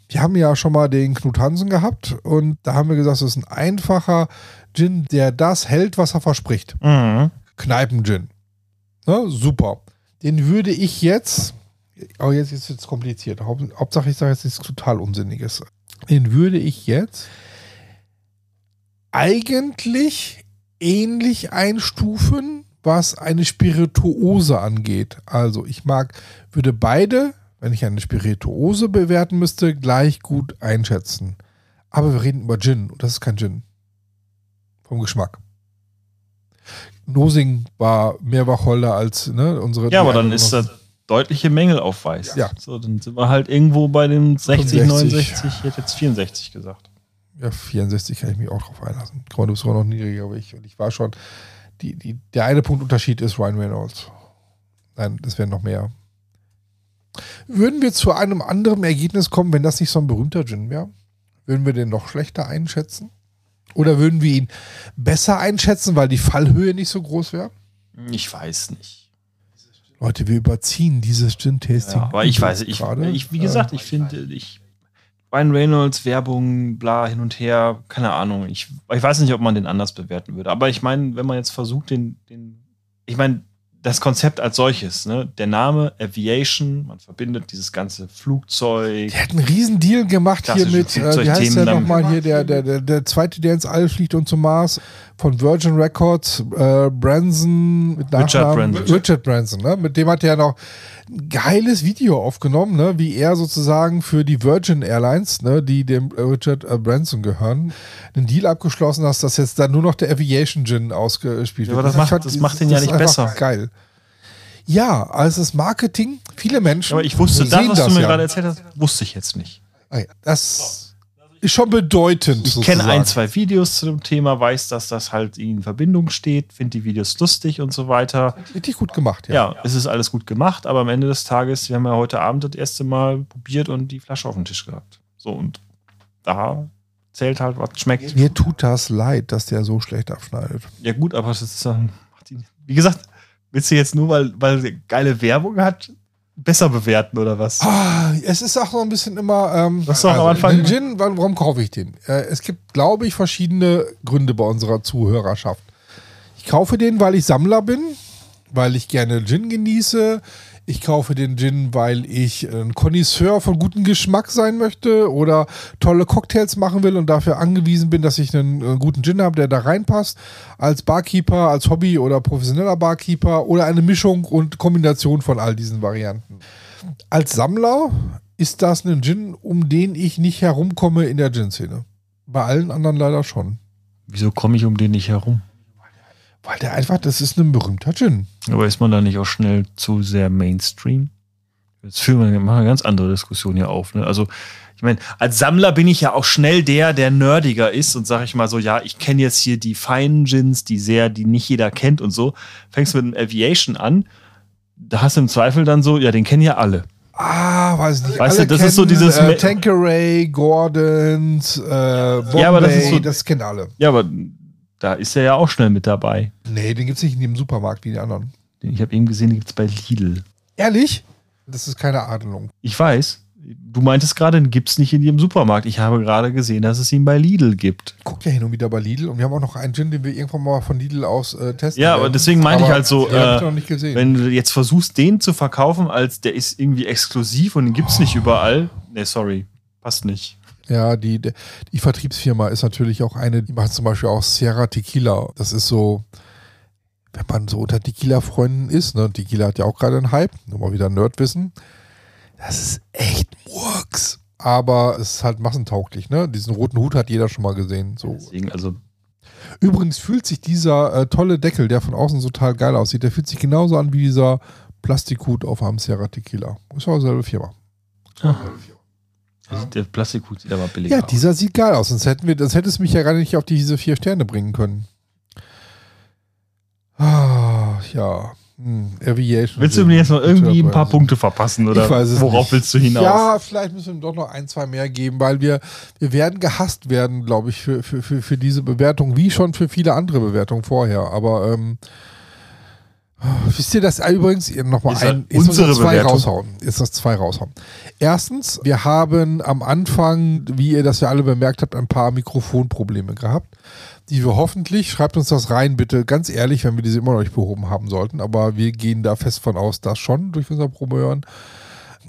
Wir haben ja schon mal den Knut Hansen gehabt und da haben wir gesagt, das ist ein einfacher Gin, der das hält, was er verspricht. Mhm. Kneipen-Gin. Ne? Super. Den würde ich jetzt, oh, jetzt ist es kompliziert. Haupt, Hauptsache, ich sage jetzt nichts total Unsinniges. Den würde ich jetzt eigentlich ähnlich einstufen, was eine Spirituose angeht. Also, ich mag, würde beide, wenn ich eine Spirituose bewerten müsste, gleich gut einschätzen. Aber wir reden über Gin und das ist kein Gin. Vom Geschmack. Nosing war mehr Wacholder als ne, unsere. Ja, aber dann ist noch- da deutliche Mängel aufweist. Ja. So, dann sind wir halt irgendwo bei den 60, 65. 69, ich hätte jetzt 64 gesagt. Ja, 64 kann ich mich auch drauf einlassen. Mal, du bist sogar noch niedriger wie ich. Und ich war schon. Die, die, der eine Punktunterschied ist Ryan Reynolds. Nein, das wären noch mehr. Würden wir zu einem anderen Ergebnis kommen, wenn das nicht so ein berühmter Gin wäre? Würden wir den noch schlechter einschätzen? Oder würden wir ihn besser einschätzen, weil die Fallhöhe nicht so groß wäre? Ich weiß nicht. Leute, wir überziehen dieses Gin-Tasting. Ja, aber ich weiß, ich, ich wie gesagt, ich finde, ich Ryan Reynolds, Werbung, bla, hin und her, keine Ahnung. Ich, ich weiß nicht, ob man den anders bewerten würde. Aber ich meine, wenn man jetzt versucht, den, den ich meine, das Konzept als solches, ne? Der Name Aviation, man verbindet dieses ganze Flugzeug. Der hat einen riesen Deal gemacht hier mit, äh, wie heißt der nochmal hier, der, der, der, der zweite, der ins All fliegt und zum Mars, von Virgin Records, äh, Branson, mit Richard Branson. Richard Branson, ne? Mit dem hat er noch ein geiles Video aufgenommen, ne? Wie er sozusagen für die Virgin Airlines, ne? Die dem Richard äh, Branson gehören, einen Deal abgeschlossen hast, dass jetzt dann nur noch der Aviation Gin ausgespielt Ja, wird. aber das macht- fand, das macht den ja nicht besser. Geil. Ja, also das Marketing, viele Menschen. Aber ich wusste, das, was du mir ja. gerade erzählt hast, wusste ich jetzt nicht. Ah ja, Das ist schon bedeutend. Ich kenne ein, zwei Videos zu dem Thema, weiß, dass das halt in Verbindung steht, finde die Videos lustig und so weiter. Richtig gut gemacht, ja. Ja, es ist alles gut gemacht, aber am Ende des Tages, wir haben ja heute Abend das erste Mal probiert und die Flasche auf den Tisch gehabt. So, und da zählt halt, was schmeckt. Mir tut das leid, dass der so schlecht abschneidet. Ja, gut, aber das ist dann, wie gesagt, willst du jetzt nur, weil, weil geile Werbung hat, besser bewerten oder was? Ah, es ist auch noch ein bisschen immer. Ähm, Das war am Anfang- Gin, warum, warum kaufe ich den? Äh, es gibt, glaube ich, verschiedene Gründe bei unserer Zuhörerschaft. Ich kaufe den, weil ich Sammler bin, weil ich gerne Gin genieße. Ich kaufe den Gin, weil ich ein Connoisseur von gutem Geschmack sein möchte oder tolle Cocktails machen will und dafür angewiesen bin, dass ich einen, einen guten Gin habe, der da reinpasst, als Barkeeper, als Hobby oder professioneller Barkeeper oder eine Mischung und Kombination von all diesen Varianten. Als Sammler ist das ein Gin, um den ich nicht herumkomme in der Gin-Szene. Bei allen anderen leider schon. Wieso komme ich um den nicht herum? Weil der einfach, das ist ein berühmter Gin. Aber ist man da nicht auch schnell zu sehr Mainstream? Jetzt führen wir machen wir eine ganz andere Diskussion hier auf. Ne? Also, ich meine, als Sammler bin ich ja auch schnell der, der nerdiger ist und sage ich mal so, ja, ich kenne jetzt hier die feinen Gins, die sehr, die nicht jeder kennt und so. Fängst mit einem Aviation an, da hast du im Zweifel dann so, ja, den kennen ja alle. Ah, weiß ich nicht. Weißt du, das ist so dieses äh, Tanqueray, Gordons, äh, Bombay, Ja, aber das ist so- das kennen alle. Ja, aber da ist er ja auch schnell mit dabei. Nee, den gibt es nicht in dem Supermarkt wie die anderen. Ich habe eben gesehen, den gibt es bei Lidl. Ehrlich? Das ist keine Adelung. Ich weiß. Du meintest gerade, den gibt es nicht in jedem Supermarkt. Ich habe gerade gesehen, dass es ihn bei Lidl gibt. Guckt ja hin und wieder bei Lidl und wir haben auch noch einen Gin, den wir irgendwann mal von Lidl aus äh, testen. Ja, aber deswegen meinte ich halt so, Den äh. Wenn du jetzt versuchst, den zu verkaufen, als der ist irgendwie exklusiv und den gibt es nicht überall. Nee, sorry. Passt nicht. Ja, die, die Vertriebsfirma ist natürlich auch eine, die macht zum Beispiel auch Sierra Tequila. Das ist so, wenn man so unter Tequila-Freunden ist, ne, Tequila hat ja auch gerade einen Hype, nur mal wieder Nerdwissen. Das ist echt Murks. Aber es ist halt massentauglich, ne? Diesen roten Hut hat jeder schon mal gesehen. So. Deswegen, also, Übrigens fühlt sich dieser äh, tolle Deckel, der von außen so total geil aussieht, der fühlt sich genauso an wie dieser Plastikhut auf einem Sierra Tequila. Ist auch dieselbe Firma. Der Plastikhut sieht aber billiger Ja, aus. dieser sieht geil aus. Sonst, hätten wir, sonst hätte es mich ja gar nicht auf diese vier Sterne bringen können. Ah, ja. Hm, Aviation. Willst du mir jetzt noch irgendwie ein paar Punkte verpassen oder Ich weiß es worauf nicht. willst du hinaus? Ja, vielleicht müssen wir ihm doch noch ein, zwei mehr geben, weil wir, wir werden gehasst werden, glaube ich, für, für, für, für diese Bewertung, wie schon für viele andere Bewertungen vorher. Aber ähm, wisst ihr das übrigens nochmal Ist ein, jetzt unsere zwei Bewertung. raushauen. Jetzt noch zwei raushauen. Erstens, wir haben am Anfang, wie ihr das ja alle bemerkt habt, ein paar Mikrofonprobleme gehabt die wir hoffentlich, schreibt uns das rein, bitte, ganz ehrlich, wenn wir diese immer noch nicht behoben haben sollten, aber wir gehen da fest von aus, dass schon durch unser Promohören.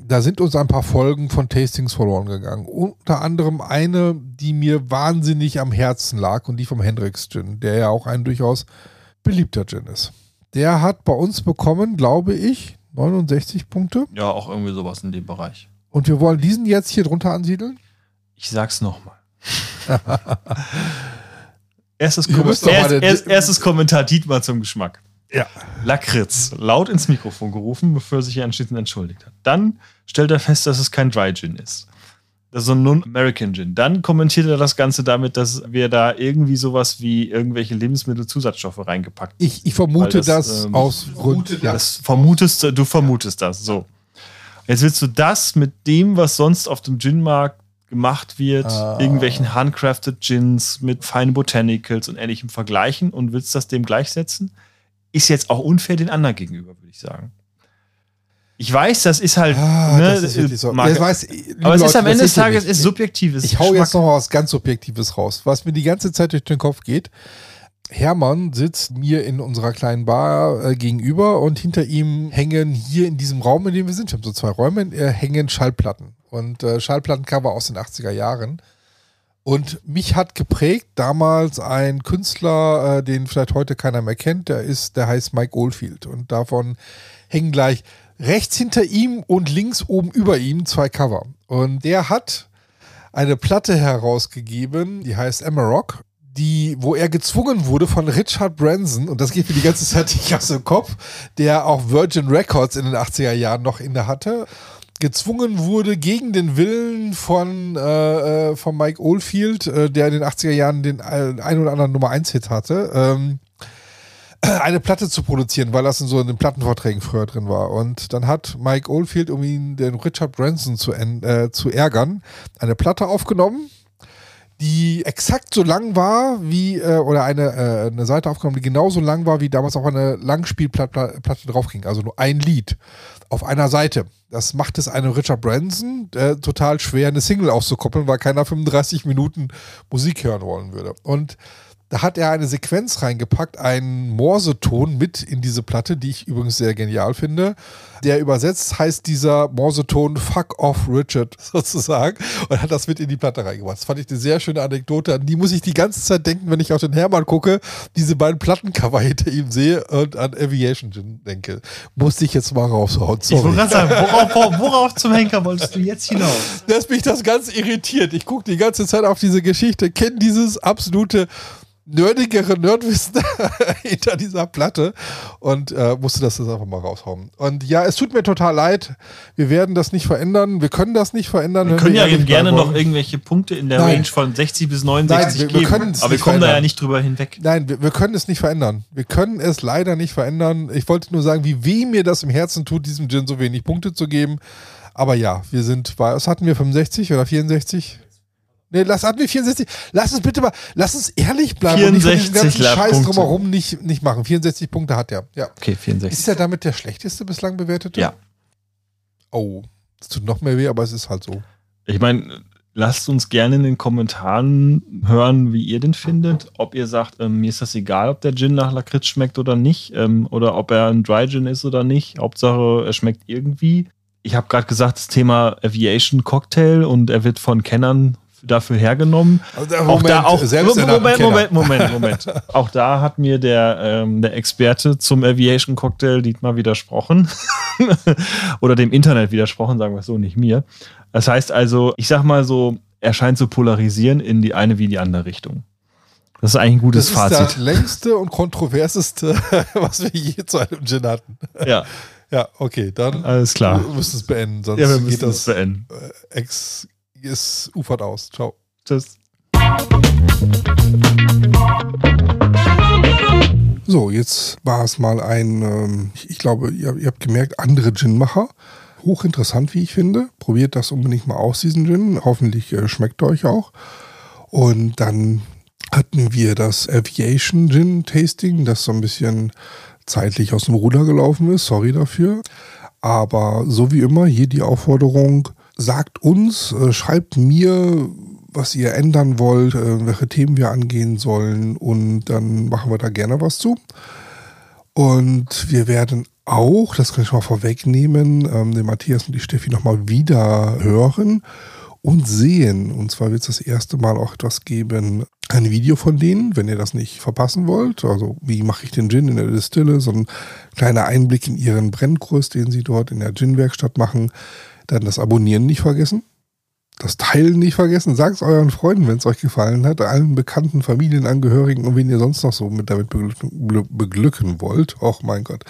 Da sind uns ein paar Folgen von Tastings verloren gegangen. Unter anderem eine, die mir wahnsinnig am Herzen lag und die vom Hendrix Gin, der ja auch ein durchaus beliebter Gin ist. Der hat bei uns bekommen, glaube ich, 69 Punkte. Ja, auch irgendwie sowas in dem Bereich. Und wir wollen diesen jetzt hier drunter ansiedeln. Ich sag's nochmal. erstes, Kom erst, erst, erstes Kommentar Dietmar zum Geschmack. Ja. Lakritz, laut ins Mikrofon gerufen, bevor er sich anschließend entschuldigt hat. Dann stellt er fest, dass es kein Dry Gin ist. Das ist so ein Non-American Gin. Dann kommentiert er das Ganze damit, dass wir da irgendwie sowas wie irgendwelche Lebensmittelzusatzstoffe reingepackt haben. Ich, ich vermute das, das, ähm, aus Gründen. Ja. Das vermutest du, du vermutest das. So. Jetzt willst du das mit dem, was sonst auf dem Gin-Markt gemacht wird, Ah. irgendwelchen handcrafted Gins mit feinen Botanicals und ähnlichem vergleichen und willst das dem gleichsetzen? Ist jetzt auch unfair den anderen gegenüber, würde ich sagen. Ich weiß, das ist halt. Ah, ne, das ist wirklich so. Marke- Das weiß, aber es ist Leute, am das Ende des Tages ist subjektives. Ich hau Geschmack. jetzt noch was ganz Subjektives raus, was mir die ganze Zeit durch den Kopf geht. Hermann sitzt mir in unserer kleinen Bar äh, gegenüber und hinter ihm hängen hier in diesem Raum, in dem wir sind, wir haben so zwei Räume, äh, hängen Schallplatten und äh, Schallplattencover aus den 80er Jahren. Und mich hat geprägt damals ein Künstler, äh, den vielleicht heute keiner mehr kennt, der ist, der heißt Mike Oldfield und davon hängen gleich rechts hinter ihm und links oben über ihm zwei Cover. Und der hat eine Platte herausgegeben, die heißt Amarok, die, wo er gezwungen wurde von Richard Branson, und das geht mir die ganze Zeit nicht aus dem Kopf, der auch Virgin Records in den 80er Jahren noch inne hatte, gezwungen wurde gegen den Willen von, äh, äh, von Mike Oldfield, äh, der in den 80er Jahren den äh, ein oder anderen Nummer 1 Hit hatte, ähm, eine Platte zu produzieren, weil das in so in den Plattenverträgen früher drin war. Und dann hat Mike Oldfield, um ihn den Richard Branson zu, äh, zu ärgern, eine Platte aufgenommen, die exakt so lang war wie, äh, oder eine, äh, eine Seite aufgenommen, die genauso lang war, wie damals auch eine Langspielplatte Platte draufging. Also nur ein Lied auf einer Seite. Das macht es einem Richard Branson äh, total schwer, eine Single auszukoppeln, weil keiner 35 Minuten Musik hören wollen würde. Und Da hat er eine Sequenz reingepackt, einen Morseton mit in diese Platte, die ich übrigens sehr genial finde. Der übersetzt heißt dieser Morseton Fuck off Richard sozusagen und hat das mit in die Platte reingebracht. Das fand ich eine sehr schöne Anekdote. An die muss ich die ganze Zeit denken, wenn ich auf den Hermann gucke, diese beiden Plattencover hinter ihm sehe und an Aviation denke. Musste ich jetzt mal raushauen. Ich wollte gerade sagen, worauf, worauf zum Henker wolltest du jetzt hinaus? Dass mich das ganz irritiert. Ich gucke die ganze Zeit auf diese Geschichte, kenne dieses absolute nerdigere Nerdwissen hinter dieser Platte und äh, musste das jetzt einfach mal raushauen. Und ja, es tut mir total leid. Wir werden das nicht verändern. Wir können das nicht verändern. Wir können ja gerne noch irgendwelche Punkte in der Nein. Range von 60 bis 69 Nein, wir, wir geben. Aber wir kommen da ja nicht drüber hinweg. Nein, wir, wir, können es nicht verändern. Wir können es leider nicht verändern. Ich wollte nur sagen, wie weh mir das im Herzen tut, diesem Gin so wenig Punkte zu geben. Aber ja, wir sind, was hatten wir, 65 oder 64? Nee, lass wir 64. Lass uns bitte mal, lass uns ehrlich bleiben 64 und nicht ganzen Scheiß drumherum nicht, nicht machen. 64 Punkte hat er. Ja. Okay, 64. Ist er damit der schlechteste bislang bewertete? Ja. Oh, es tut noch mehr weh, aber es ist halt so. Ich meine, lasst uns gerne in den Kommentaren hören, wie ihr den findet. Ob ihr sagt, ähm, mir ist das egal, ob der Gin nach Lakritz schmeckt oder nicht. Ähm, oder ob er ein Dry Gin ist oder nicht. Hauptsache, er schmeckt irgendwie. Ich habe gerade gesagt, das Thema Aviation Cocktail und er wird von Kennern dafür hergenommen. Also, Moment, auch da auch Moment, Moment, Moment, Moment. auch da hat mir der, ähm, der Experte zum Aviation Cocktail Dietmar widersprochen. Oder dem Internet widersprochen, sagen wir es so, nicht mir. Das heißt also, ich sag mal so, er scheint zu polarisieren in die eine wie die andere Richtung. Das ist eigentlich ein gutes Fazit. Das ist das längste und kontroverseste, was wir je zu einem Gin hatten. Ja. Ja, okay, dann alles klar. Wir müssen es beenden, sonst ja, wir müssen geht das es beenden. Äh, ex es ufert aus. Ciao. Tschüss. So, jetzt war es mal ein, ähm, ich, ich, glaube, ihr, ihr, habt gemerkt, andere Gin-Macher. Hochinteressant, wie ich finde. Probiert das unbedingt mal aus, diesen Gin. Hoffentlich äh, schmeckt euch auch. Und dann hatten wir das Aviation Gin Tasting, das so ein bisschen zeitlich aus dem Ruder gelaufen ist. Sorry dafür. Aber so wie immer, hier die Aufforderung, sagt uns, äh, schreibt mir, was ihr ändern wollt, äh, welche Themen wir angehen sollen und dann machen wir da gerne was zu. Und wir werden auch, das kann ich mal vorwegnehmen, ähm, den Matthias und die Steffi nochmal wieder hören und sehen. Und zwar wird es das erste Mal auch etwas geben, ein Video von denen, wenn ihr das nicht verpassen wollt. Also wie mache ich den Gin in der Distille, so ein kleiner Einblick in ihren Brennkurs, den sie dort in der Gin-Werkstatt machen. Dann das Abonnieren nicht vergessen. Das Teilen nicht vergessen. Sagt es euren Freunden, wenn es euch gefallen hat. Allen bekannten Familienangehörigen und wen ihr sonst noch so mit damit beglücken wollt. Och mein Gott.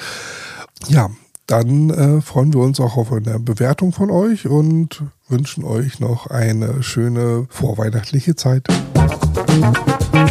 Ja, dann äh, freuen wir uns auch auf eine Bewertung von euch und wünschen euch noch eine schöne vorweihnachtliche Zeit. Musik